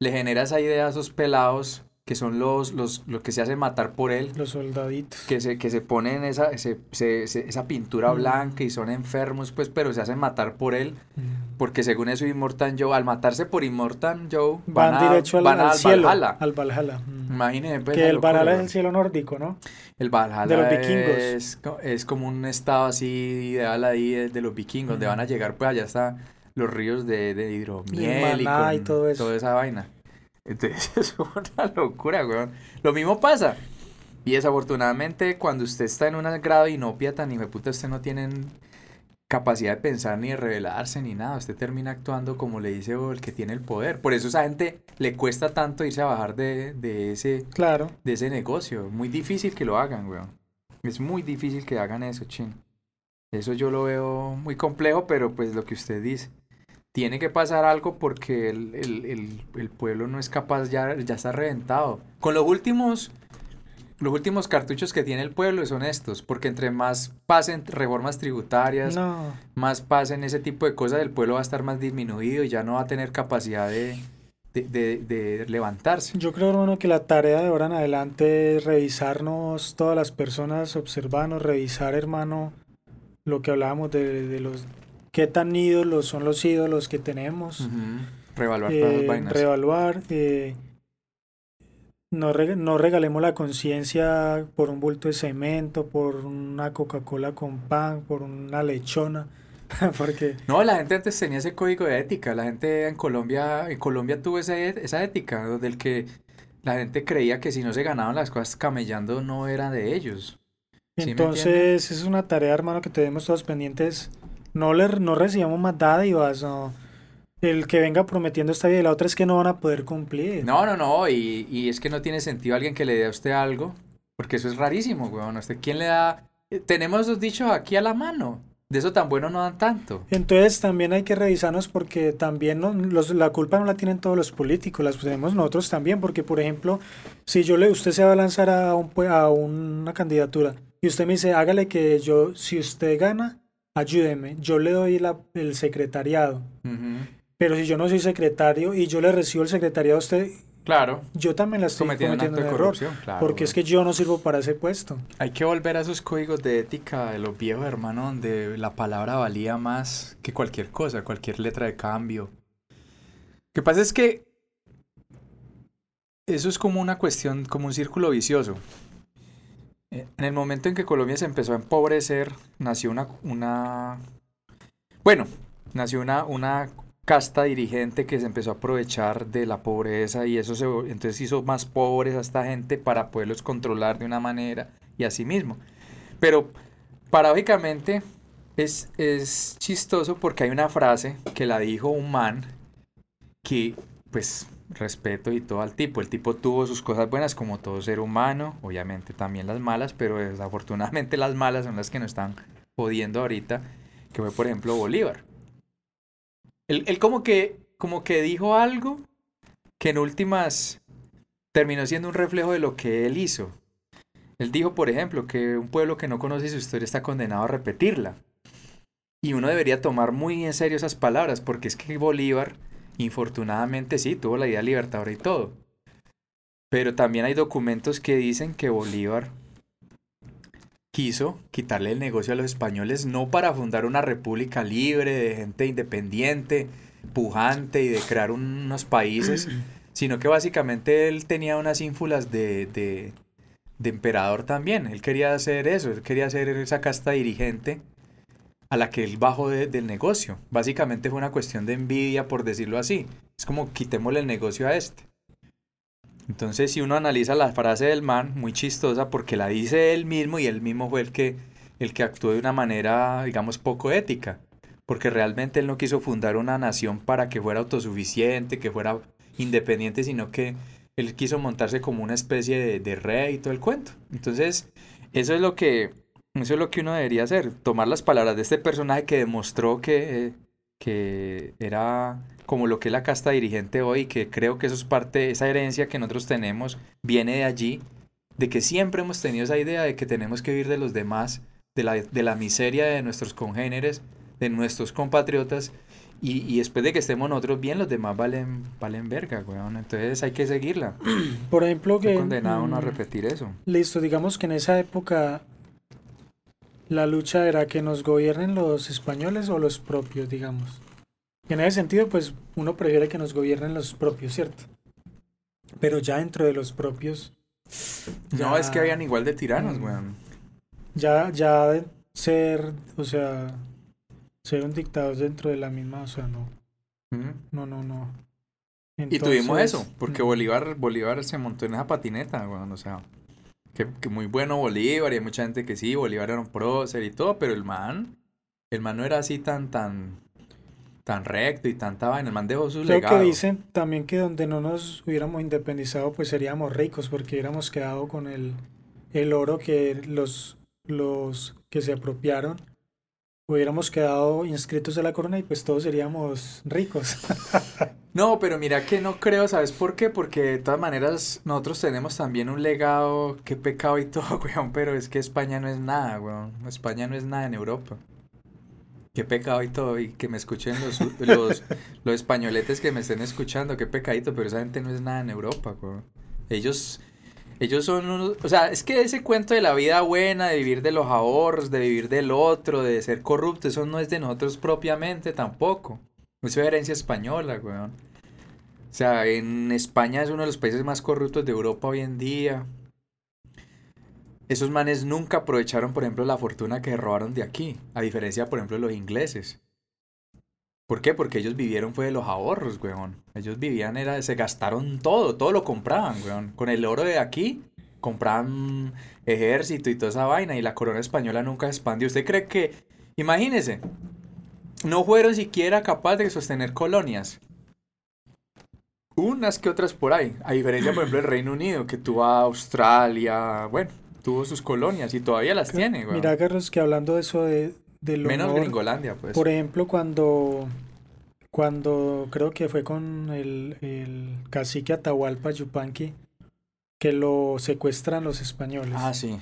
le genera esa idea a esos pelados que son los, los, los que se hacen matar por él, Los soldaditos. que se, que se ponen esa, se- se- se- esa pintura Mm. blanca y son enfermos, pues, pero se hacen matar por él, Mm. Porque según eso Immortal Joe, al matarse por Immortal Joe, Van, van, a- derecho al, van al al cielo. Valhalla. Al Valhalla. Mm. Imagínense, pues, que el locura, Valhalla es el cielo nórdico, ¿no? El Valhalla De los vikingos. Es, es como un estado así ideal ahí de, de los vikingos, donde Ujú. van a llegar, pues allá están los ríos de, de hidromiel y, maná y con todo eso. toda esa vaina. Entonces es una locura, weón. Lo mismo pasa. Y desafortunadamente cuando usted está en un grado de inopia tan hijo puta, usted no tiene capacidad de pensar ni de revelarse ni nada. Usted termina actuando como le dice el que tiene el poder. Por eso a esa gente le cuesta tanto irse a bajar de, de ese Claro. de ese negocio. Muy difícil que lo hagan, weón. Es muy difícil que hagan eso, chin. Eso yo lo veo muy complejo, pero pues lo que usted dice. Tiene que pasar algo porque el, el- el- el pueblo no es capaz, ya, ya está reventado. Con los últimos, los últimos cartuchos que tiene el pueblo son estos, porque entre más pasen reformas tributarias, No. más pasen ese tipo de cosas, el pueblo va a estar más disminuido y ya no va a tener capacidad de, de, de- de levantarse. Yo creo, hermano, que la tarea de ahora en adelante es revisarnos todas las personas, observarnos, revisar, hermano, lo que hablábamos de, los qué tan ídolos son los ídolos que tenemos, Ujú. Reevaluar todas eh, las vainas. reevaluar, eh, no, reg- no regalemos la conciencia por un bulto de cemento, por una Coca-Cola con pan, por una lechona, porque No, la gente antes tenía ese código de ética. La gente en Colombia, en Colombia tuvo ese- esa ética, donde el que la gente creía que si no se ganaban las cosas camellando no era de ellos. Entonces, es una tarea, hermano, que tenemos todos pendientes. No le, no recibamos más dádivas, no. El que venga prometiendo esta vida y la otra es que no van a poder cumplir. No, no, no, y, y es que no tiene sentido alguien que le dé a usted algo, porque eso es rarísimo, weón. ¿A ¿Usted quién le da? Eh, Tenemos los dichos aquí a la mano. De eso tan bueno no dan tanto. Entonces también hay que revisarnos porque también no- los, la culpa no la tienen todos los políticos, la tenemos nosotros también, porque por ejemplo, si yo le, usted se va a lanzar a, un, a una candidatura y usted me dice, hágale que yo, si usted gana, ayúdeme, yo le doy la- el secretariado. Pero si yo no soy secretario y yo le recibo el secretariado a usted, Claro, yo también la estoy cometiendo un cometiendo acto un de error, corrupción, claro. porque es que yo no sirvo para ese puesto. Hay que volver a esos códigos de ética de los viejos, hermano, donde la palabra valía más que cualquier cosa, cualquier letra de cambio. Lo que pasa es que eso es como una cuestión, como un círculo vicioso. Eh, En el momento en que Colombia se empezó a empobrecer, nació una, una bueno, nació una, una casta dirigente que se empezó a aprovechar de la pobreza y eso se, entonces hizo más pobres a esta gente para poderlos controlar de una manera y así mismo. Pero paradójicamente es, es chistoso porque hay una frase que la dijo un man que pues respeto y todo al tipo. El tipo tuvo sus cosas buenas como todo ser humano, obviamente también las malas, pero desafortunadamente las malas son las que nos están jodiendo ahorita, que fue por ejemplo Bolívar. Él, como que como que dijo algo que en últimas terminó siendo un reflejo de lo que él hizo. Él dijo, por ejemplo, que un pueblo que no conoce su historia está condenado a repetirla. Y uno debería tomar muy en serio esas palabras, porque es que Bolívar, infortunadamente sí, tuvo la idea libertadora y todo. Pero también hay documentos que dicen que Bolívar quiso quitarle el negocio a los españoles no para fundar una república libre de gente independiente, pujante y de crear unos países, sino que básicamente él tenía unas ínfulas de, de, de emperador también. Él quería hacer eso, él quería ser esa casta dirigente a la que él bajó del negocio. Básicamente fue una cuestión de envidia, por decirlo así. Es como quitémosle el negocio a este. Entonces, si uno analiza la frase del man, muy chistosa, porque la dice él mismo y él mismo fue el que, el que actuó de una manera, digamos, poco ética. Porque realmente él no quiso fundar una nación para que fuera autosuficiente, que fuera independiente, sino que él quiso montarse como una especie de, de rey y todo el cuento. Entonces, eso es lo que eso es lo que uno debería hacer, tomar las palabras de este personaje que demostró que, que era como lo que es la casta dirigente hoy, que creo que eso es parte, esa herencia que nosotros tenemos, viene de allí, de que siempre hemos tenido esa idea de que tenemos que vivir de los demás, de la, de la miseria de nuestros congéneres, de nuestros compatriotas, y, y, después de que estemos nosotros bien, los demás valen, valen verga, weón. Entonces hay que seguirla. Por ejemplo, que... condenado uno a repetir eso. Listo, digamos que en esa época la lucha era que nos gobiernen los españoles o los propios, digamos. Y en ese sentido, pues uno prefiere que nos gobiernen los propios, ¿cierto? Pero ya dentro de los propios... No, es que habían igual de tiranos, weón. Ya, ya de ser, o sea, ser un dictador dentro de la misma, o sea, no. No, no, no. y tuvimos eso, porque Bolívar, Bolívar se montó en esa patineta, weón, o sea que, muy bueno Bolívar y hay mucha gente que sí, Bolívar era un prócer y todo, pero el man, el man no era así tan, tan, tan recto y tanta vaina, el man dejó su Creo que dicen también que donde no nos hubiéramos independizado pues seríamos ricos porque hubiéramos quedado con el, el oro que los, los que se apropiaron hubiéramos quedado inscritos a la corona y pues todos seríamos ricos. no, pero mira que no creo, ¿sabes por qué? Porque de todas maneras nosotros tenemos también un legado, qué pecado y todo, weón, pero es que España no es nada, weón. España no es nada en Europa. Qué pecado y todo, y que me escuchen los, los, los españoletes que me estén escuchando, qué pecadito, pero esa gente no es nada en Europa, weón. Ellos ellos son unos, o sea, es que ese cuento de la vida buena, de vivir de los ahorros, de vivir del otro, de ser corrupto, eso no es de nosotros propiamente tampoco. Eso es herencia española, weón. O sea, en España es uno de los países más corruptos de Europa hoy en día. Esos manes nunca aprovecharon, por ejemplo, la fortuna que robaron de aquí, a diferencia, por ejemplo, de los ingleses. ¿Por qué? Porque ellos vivieron fue de los ahorros, weón. Ellos vivían, era, se gastaron todo, todo lo compraban, weón. Con el oro de aquí, compraban ejército y toda esa vaina, y la corona española nunca expandió. ¿Usted cree que, imagínese, no fueron siquiera capaces de sostener colonias? Unas que otras por ahí. A diferencia, por ejemplo, del Reino Unido, que tuvo a Australia, bueno, tuvo sus colonias y todavía las tiene, weón. Mira, Carlos, que hablando de eso de, Menos Gringolandia, pues. Por ejemplo, cuando, cuando creo que fue con el, el cacique Atahualpa Yupanqui, que lo secuestran los españoles. Ah, sí.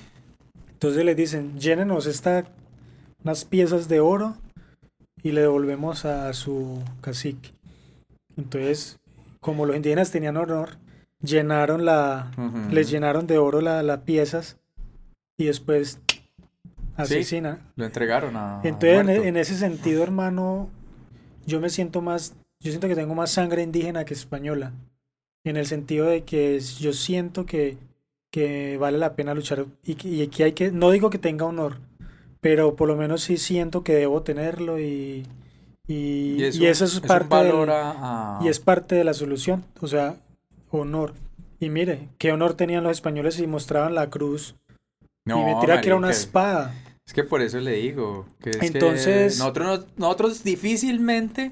Entonces le dicen, llénenos esta, unas piezas de oro y le devolvemos a su cacique. Entonces, como los indígenas tenían honor, llenaron la, les llenaron de oro las la piezas y después asesina. lo entregaron a. Entonces, en, ese sentido, hermano, yo me siento más. Yo siento que tengo más sangre indígena que española. En el sentido de que yo siento que, que vale la pena luchar y que, hay que. No digo que tenga honor, pero por lo menos sí siento que debo tenerlo y. Y, eso, es, parte y es parte de la solución, o sea, honor. Y mire, qué honor tenían los españoles y mostraban la cruz. No, y me tira que era una espada. Es que por eso le digo. Que es Entonces. nosotros, nosotros difícilmente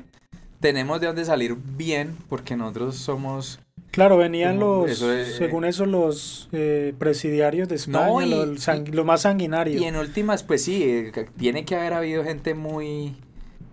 tenemos de dónde salir bien porque nosotros somos Claro, venían Como los, eso es- según eso, los eh, presidiarios de España, No, y- los, sang- y- lo más sanguinario. Y en últimas, pues sí, eh, tiene que haber habido gente muy...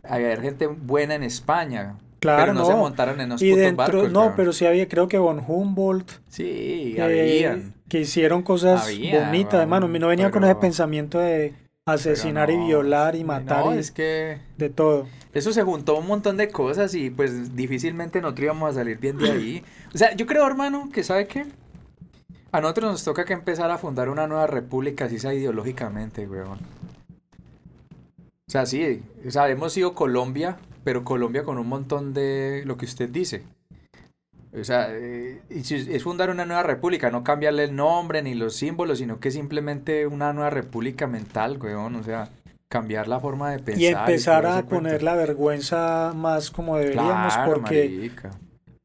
Haber gente buena en España. Claro, pero no, no. se montaron en los y putos dentro, barcos, no, pero sí había, creo que von Humboldt, Sí, eh, habían. Que hicieron cosas Había, bonitas, hermano. No venía con ese pensamiento de asesinar y violar y matar No, y es que... de todo. Eso se juntó un montón de cosas y pues difícilmente nosotros íbamos a salir bien de ahí. O sea, yo creo, hermano, que ¿sabe qué? A nosotros nos toca que empezar a fundar una nueva república, así sea ideológicamente, weón. O sea, sí, o sea, hemos sido Colombia, pero Colombia con un montón de lo que usted dice. O sea, eh, es fundar una nueva república, no cambiarle el nombre ni los símbolos, sino que simplemente una nueva república mental, weón. O sea, cambiar la forma de pensar. Y empezar a poner la vergüenza más como deberíamos, Claro, porque marica.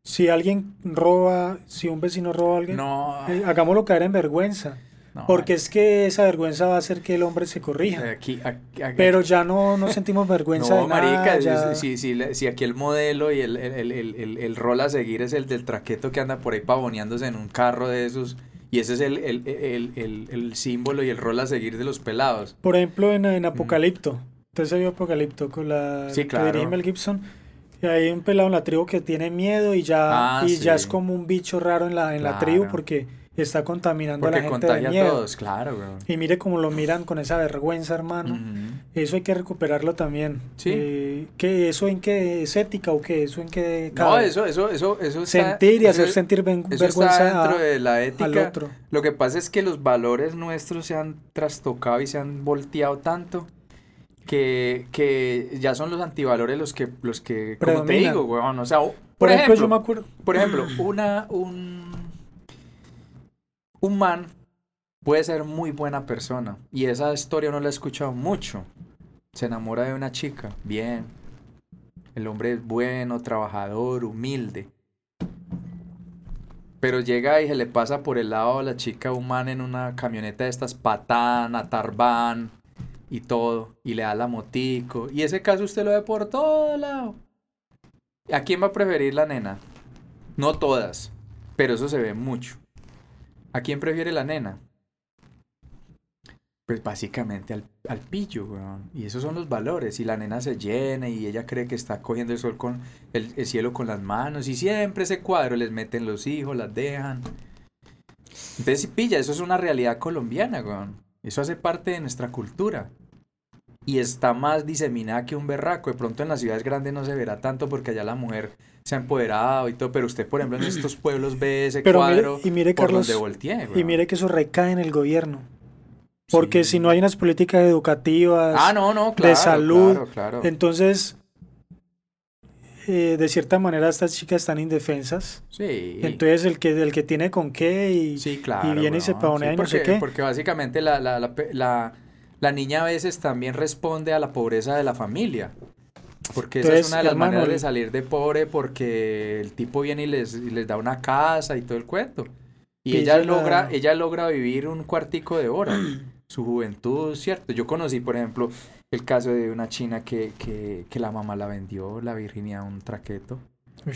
si alguien roba, si un vecino roba a alguien, No, eh, hagámoslo caer en vergüenza. No, Porque es que esa vergüenza va a hacer que el hombre se corrija. Aquí, aquí- aquí- Pero ya no, no sentimos vergüenza no, de nada. marica, ya- si, si, si, aquí el modelo y el, el, el, el, rol a seguir es el del traqueto que anda por ahí pavoneándose en un carro de esos, y ese es el, el, el, el, el símbolo y el rol a seguir de los pelados. Por ejemplo, en, en Apocalipto. Entonces se vio Apocalipto con la Sí, que claro. dirige Mel Gibson. Y hay un pelado en la tribu que tiene miedo y ya, Ah, y ya sí. es como un bicho raro en la, en la tribu Claro. porque está contaminando a la gente de miedo. todos, claro, weón. Y mire cómo lo miran con esa vergüenza, hermano. Eso hay que recuperarlo también. Sí. Eh, ¿qué, ¿Eso en qué es ética o qué? ¿Eso en qué No, eso, eso, eso, eso está- Sentir y eso- hacer sentir ven- Eso está vergüenza dentro a- de la al ética. otro. Lo que pasa es que los valores nuestros se han trastocado y se han volteado tanto que, que ya son los antivalores los que, los que, como te digo, weón, o sea, por, ejemplo, ejemplo, yo me acuerdo. por ejemplo, una, un, un man puede ser muy buena persona y esa historia no la he escuchado mucho. Se enamora de una chica, bien. El hombre es bueno, trabajador, humilde. Pero llega y se le pasa por el lado a la chica un man en una camioneta de estas patana, tarbán y todo. Y le da la motico. Y ese caso usted lo ve por todo lado. ¿A quién va a preferir la nena? No todas, pero eso se ve mucho. ¿A quién prefiere la nena? Pues básicamente al, al pillo, weón. Y esos son los valores. Y la nena se llena y ella cree que está cogiendo el sol con el, el cielo con las manos. Y siempre ese cuadro les meten los hijos, las dejan. Entonces, pilla, eso es una realidad colombiana, weón. Eso hace parte de nuestra cultura. Y está más diseminada que un berraco. De pronto en las ciudades grandes no se verá tanto porque allá la mujer se ha empoderado y todo. Pero usted, por ejemplo, en estos pueblos ve ese Pero mire- cuadro y mire, por Carlos, donde Y mire que eso recae en el gobierno. Porque Sí. si no hay unas políticas educativas, Ah, no, no, claro. salud, Claro, claro. entonces, eh, de cierta manera, estas chicas están indefensas. Sí. Entonces, el que, el que tiene con qué y, Sí, claro. y viene y se Sí, y no sé porque, qué. Porque básicamente la, la, la, pe- la- la niña a veces también responde a la pobreza de la familia. Porque esa es una de las hermano, maneras de salir de pobre porque el tipo viene y les, y les da una casa y todo el cuento. Y ella la- logra, ella logra vivir un cuartico de hora. Su juventud, cierto. Yo conocí, por ejemplo, el caso de una china que, que, que la mamá la vendió, la Virginia, a un traqueto. Uy,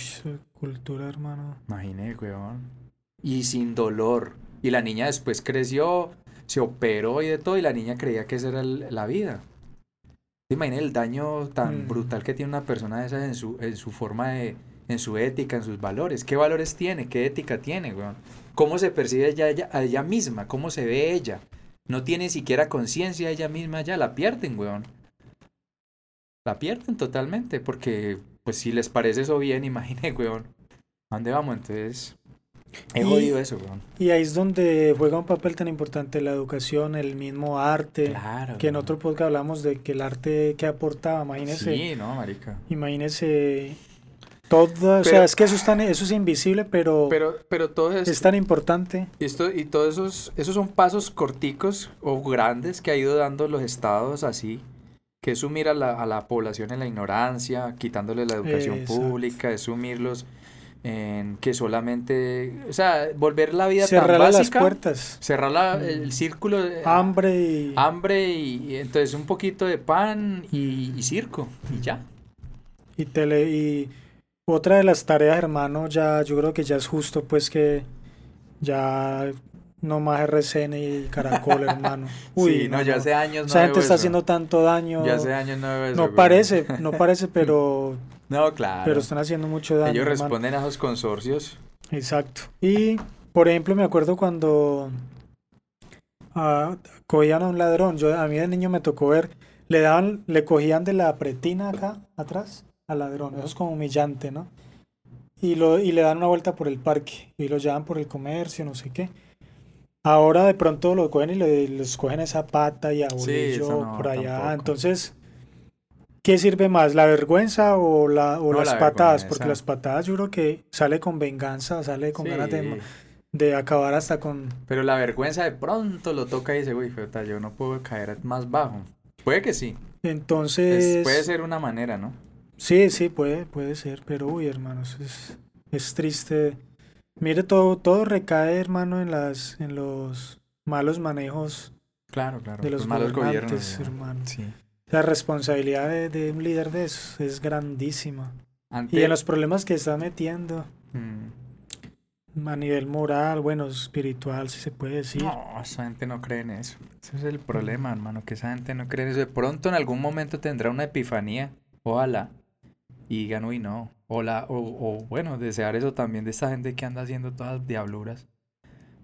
cultura, hermano. Imagine, weón. Y sin dolor. Y la niña después creció, se operó y de todo, y la niña creía que esa era el- la vida. Imagine el daño tan Mm. brutal que tiene una persona de esa en su, en su forma de, en su ética, en sus valores. ¿Qué valores tiene? ¿Qué ética tiene, weón? ¿Cómo se percibe ella, ella- a ella misma? ¿Cómo se ve ella? No tiene siquiera conciencia ella misma ya, la pierden, weón. La pierden totalmente, porque pues si les parece eso bien, imagine, weón. ¿A dónde vamos? Entonces, he Y- jodido eso, weón. Y ahí es donde juega un papel tan importante la educación, el mismo arte. Claro. Que en otro podcast hablamos de que el arte que aportaba, imagínese, Sí, no, marica. imagínese todo, o sea, Pero- es que eso es tan, eso es invisible, pero, Pero, pero todo es, es tan importante. esto y todos esos, esos son pasos corticos o grandes que ha ido dando los estados así, que es sumir a la, a la población en la ignorancia, quitándole la educación Exacto. pública, es sumirlos en que solamente, o sea, volver la vida tan Cerrar las básica, puertas, cerrar la- Mm. el círculo de hambre y, hambre y, y entonces un poquito de pan y, y circo y ya. y tele y otra de las tareas, hermano, ya yo creo que ya es justo pues que ya no más RCN y Caracol, hermano. Uy, sí, no, ya hace años no Esa gente está haciendo tanto daño. Ya hace años no veo eso, No parece, no parece, pero... no, claro. Pero están haciendo mucho daño, Ellos responden a esos consorcios. Exacto. Y, por ejemplo, me acuerdo cuando uh, cogían a un ladrón. Yo, a mí de niño me tocó ver, le daban, le cogían de la pretina acá, atrás, al ladrón. Eso es como humillante, ¿no? Y, lo, y le dan una vuelta por el parque y lo llevan por el comercio, no sé qué. Ahora de pronto lo cogen y le, les cogen esa pata y a bolillo por allá. Entonces, ¿qué sirve más? ¿La vergüenza o, la, o las patadas? Porque las patadas yo creo que sale con venganza, sale con ganas de, acabar hasta con... Pero la vergüenza de pronto lo toca y dice, uy, yo no puedo caer más bajo. Puede que sí. Entonces... puede ser una manera, ¿no? Sí, sí, puede, puede ser, pero uy, hermanos, es, es triste Mire, todo, todo recae, hermano, en las, en los malos manejos claro, claro, de los, malos gobiernos, hermano. Sí. La responsabilidad de, un líder de eso es grandísima. Y en los problemas que está metiendo. Mm. A nivel moral, bueno, espiritual, si se puede decir. No, esa gente no cree en eso. Ese es el problema, hermano, que esa gente no cree en eso. De pronto en algún momento tendrá una epifanía, ojalá, y digan, uy, no, o, la, o, bueno, desear eso también de esta gente que anda haciendo todas diabluras,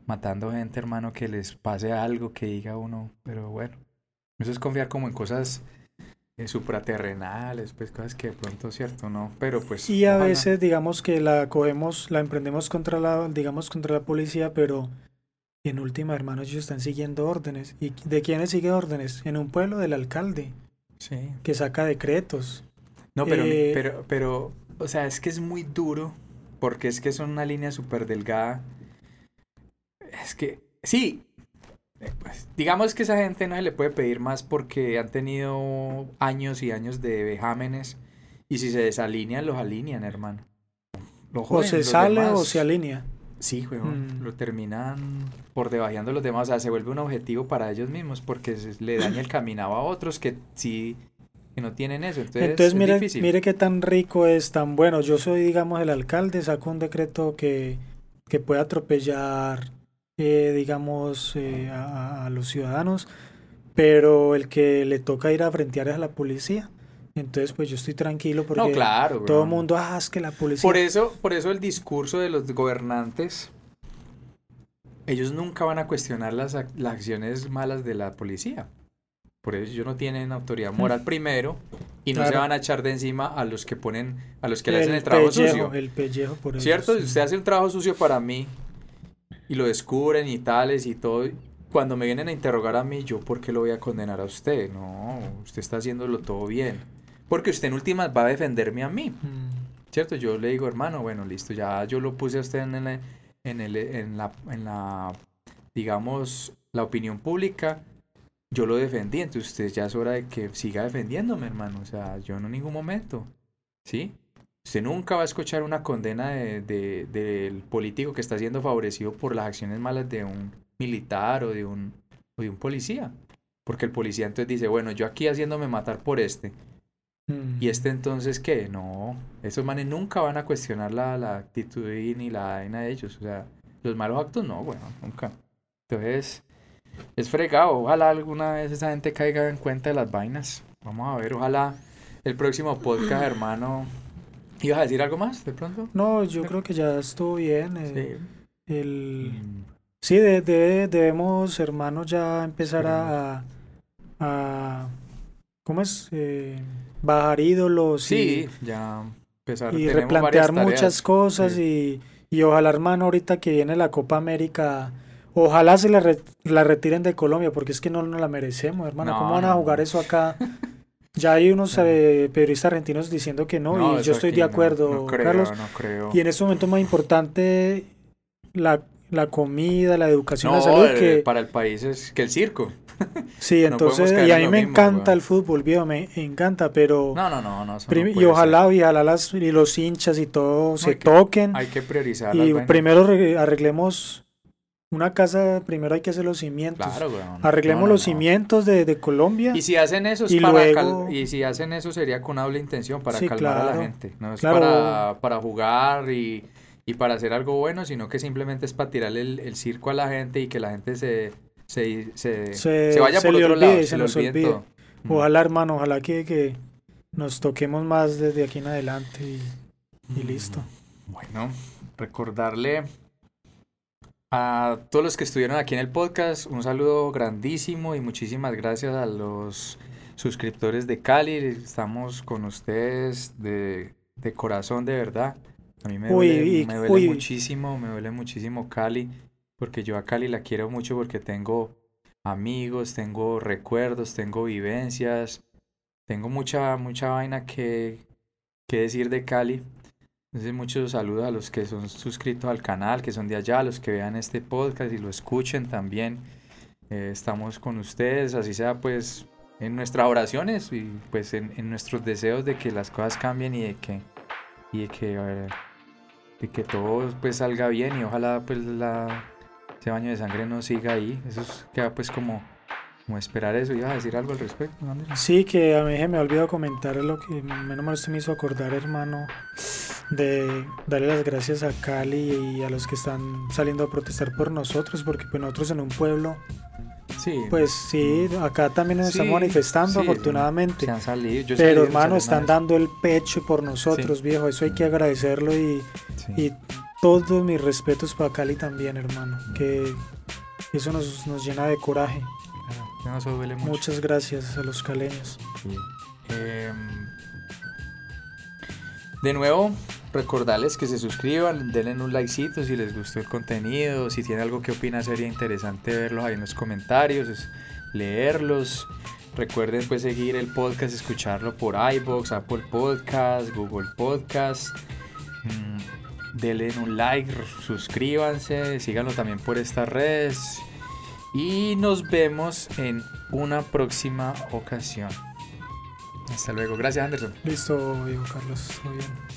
matando gente, hermano, que les pase algo, que diga uno, pero bueno, eso es confiar como en cosas eh, supraterrenales, pues cosas que de pronto cierto, ¿no? Pero pues... Y a veces, digamos que la cogemos, la emprendemos contra la, digamos, contra la policía, pero en última, hermano, ellos están siguiendo órdenes. ¿Y de quiénes sigue órdenes? En un pueblo del alcalde. Sí. Que saca decretos. No, pero, eh, pero, pero o sea, es que es muy duro porque es que son una línea súper delgada. Es que, sí, pues, digamos que esa gente no se le puede pedir más porque han tenido años y años de vejámenes y si se desalinean, los alinean, hermano. o se sale o se alinea. Sí, mm. lo terminan por debajeando los demás, o sea, se vuelve un objetivo para ellos mismos porque le daña el caminado a otros que sí que no tienen eso. Entonces, Entonces mire, mire qué tan rico es, tan bueno. Yo soy, digamos, el alcalde, saco un decreto que, que puede atropellar, eh, digamos, eh, a, los ciudadanos, pero el que le toca ir a frentear es a la policía. Entonces, pues yo estoy tranquilo porque claro, todo el mundo, ah, es que la policía... Por eso, por eso el discurso de los gobernantes, ellos nunca van a cuestionar las, las acciones malas de la policía. Por eso ellos no tienen autoridad moral primero y no se van a echar de encima a los que ponen, a los que le hacen el trabajo sucio. El pellejo, por eso, ¿Cierto? Si usted hace un trabajo sucio para mí y lo descubren y tales y todo, cuando me vienen a interrogar a mí, yo por qué lo voy a condenar a usted? No, usted está haciéndolo todo bien. Porque usted en últimas va a defenderme a mí. Mm. ¿Cierto? Yo le digo, hermano, bueno, listo, ya yo lo puse a usted en, el, en, el, en, la, en la, digamos, la opinión pública yo lo defendí, entonces usted ya es hora de que siga defendiéndome, hermano. O sea, yo no en ningún momento. ¿Sí? Usted nunca va a escuchar una condena de, del político que está siendo favorecido por las acciones malas de un militar o de un, o de un policía. Porque el policía entonces dice, bueno, yo aquí haciéndome matar por este. ¿Y mm. este entonces qué? No, esos manes nunca van a cuestionar la, la actitud ni la vaina de ellos. O sea, los malos actos no, bueno, nunca. Entonces, es fregado. Ojalá alguna vez esa gente caiga en cuenta de las vainas. Vamos a ver, ojalá el próximo podcast, hermano. ¿Ibas a decir algo más de pronto? No, yo creo que ya estuvo bien. Eh, sí. El... Mm. Sí, debemos, hermano, ya empezar a, a, ¿Cómo es? Eh, bajar ídolos. Sí, ya empezar. Y replantear muchas cosas y, y ojalá, hermano, ahorita que viene la Copa América Ojalá se la, la retiren de Colombia, porque es que no, no la merecemos, hermano. ¿Cómo van a jugar eso acá? Ya hay unos eh, periodistas argentinos diciendo que no, y yo estoy de acuerdo, Carlos. Y en este momento más importante la, la comida, la educación, la salud. que... Para el país es que el circo. Sí, entonces, y a mí me encanta el fútbol, viejo, me encanta, pero... No, no, no, no. y ojalá, y ojalá las, y los hinchas y todo se toquen. Hay que priorizar. Y primero arreglemos una casa, primero hay que hacer los cimientos. Claro, weón. Arreglemos No, no, los no. cimientos de, de Colombia. Y si hacen eso es Y para luego- cal- y si hacen eso sería con doble intención para Sí, calmar a la gente. No es Claro. para, para jugar y, y para hacer algo bueno, sino que simplemente es para tirarle el, el circo a la gente y que la gente se, se, se, Se- se vaya se por otro olvide, lado, se nos olvide todo. Mm. Ojalá, hermano, ojalá que, que nos toquemos más desde aquí en adelante y, y listo. Bueno, recordarle a todos los que estuvieron aquí en el podcast un saludo grandísimo y muchísimas gracias a los suscriptores de Cali. Estamos con ustedes de, de corazón, de verdad. A mí me duele, y- me duele uy. muchísimo, me duele muchísimo Cali, porque yo a Cali la quiero mucho porque tengo amigos, tengo recuerdos, tengo vivencias, tengo mucha, mucha vaina que, que decir de Cali. Entonces muchos saludos a los que son suscritos al canal, que son de allá, a los que vean este podcast y lo escuchen también. Eh, estamos con ustedes, así sea pues en nuestras oraciones y pues en, en nuestros deseos de que las cosas cambien y de que, y de que, eh, de que todo pues salga bien y ojalá pues la, ese baño de sangre no siga ahí. Eso es, queda pues como, como esperar eso. ¿Ibas a decir algo al respecto? Sí, que a mí se me ha olvidado comentar lo que menos mal usted me hizo acordar, hermano, de darle las gracias a Cali y a los que están saliendo a protestar por nosotros, porque pues nosotros en un pueblo, Sí. pues sí, acá también nos Sí, estamos manifestando, sí, afortunadamente. Se han salido. yo Pero hermano, están dando el pecho por nosotros, viejo, eso hay que agradecerlo y, y todos mis respetos para Cali también, hermano, que eso nos, nos llena de coraje. Duele mucho. Muchas gracias a los caleños. Sí. Em, de nuevo, recordarles que se suscriban, denle un likecito si les gustó el contenido, si tienen algo que opinar sería interesante verlos ahí en los comentarios, es- leerlos. Recuerden pues seguir el podcast, escucharlo por iBox, Apple Podcast, Google Podcast. Mm, denle un like, suscríbanse, síganlo también por estas redes. Y nos vemos en una próxima ocasión. Hasta luego. Gracias, Anderson. Listo, viejo Carlos, todo bien.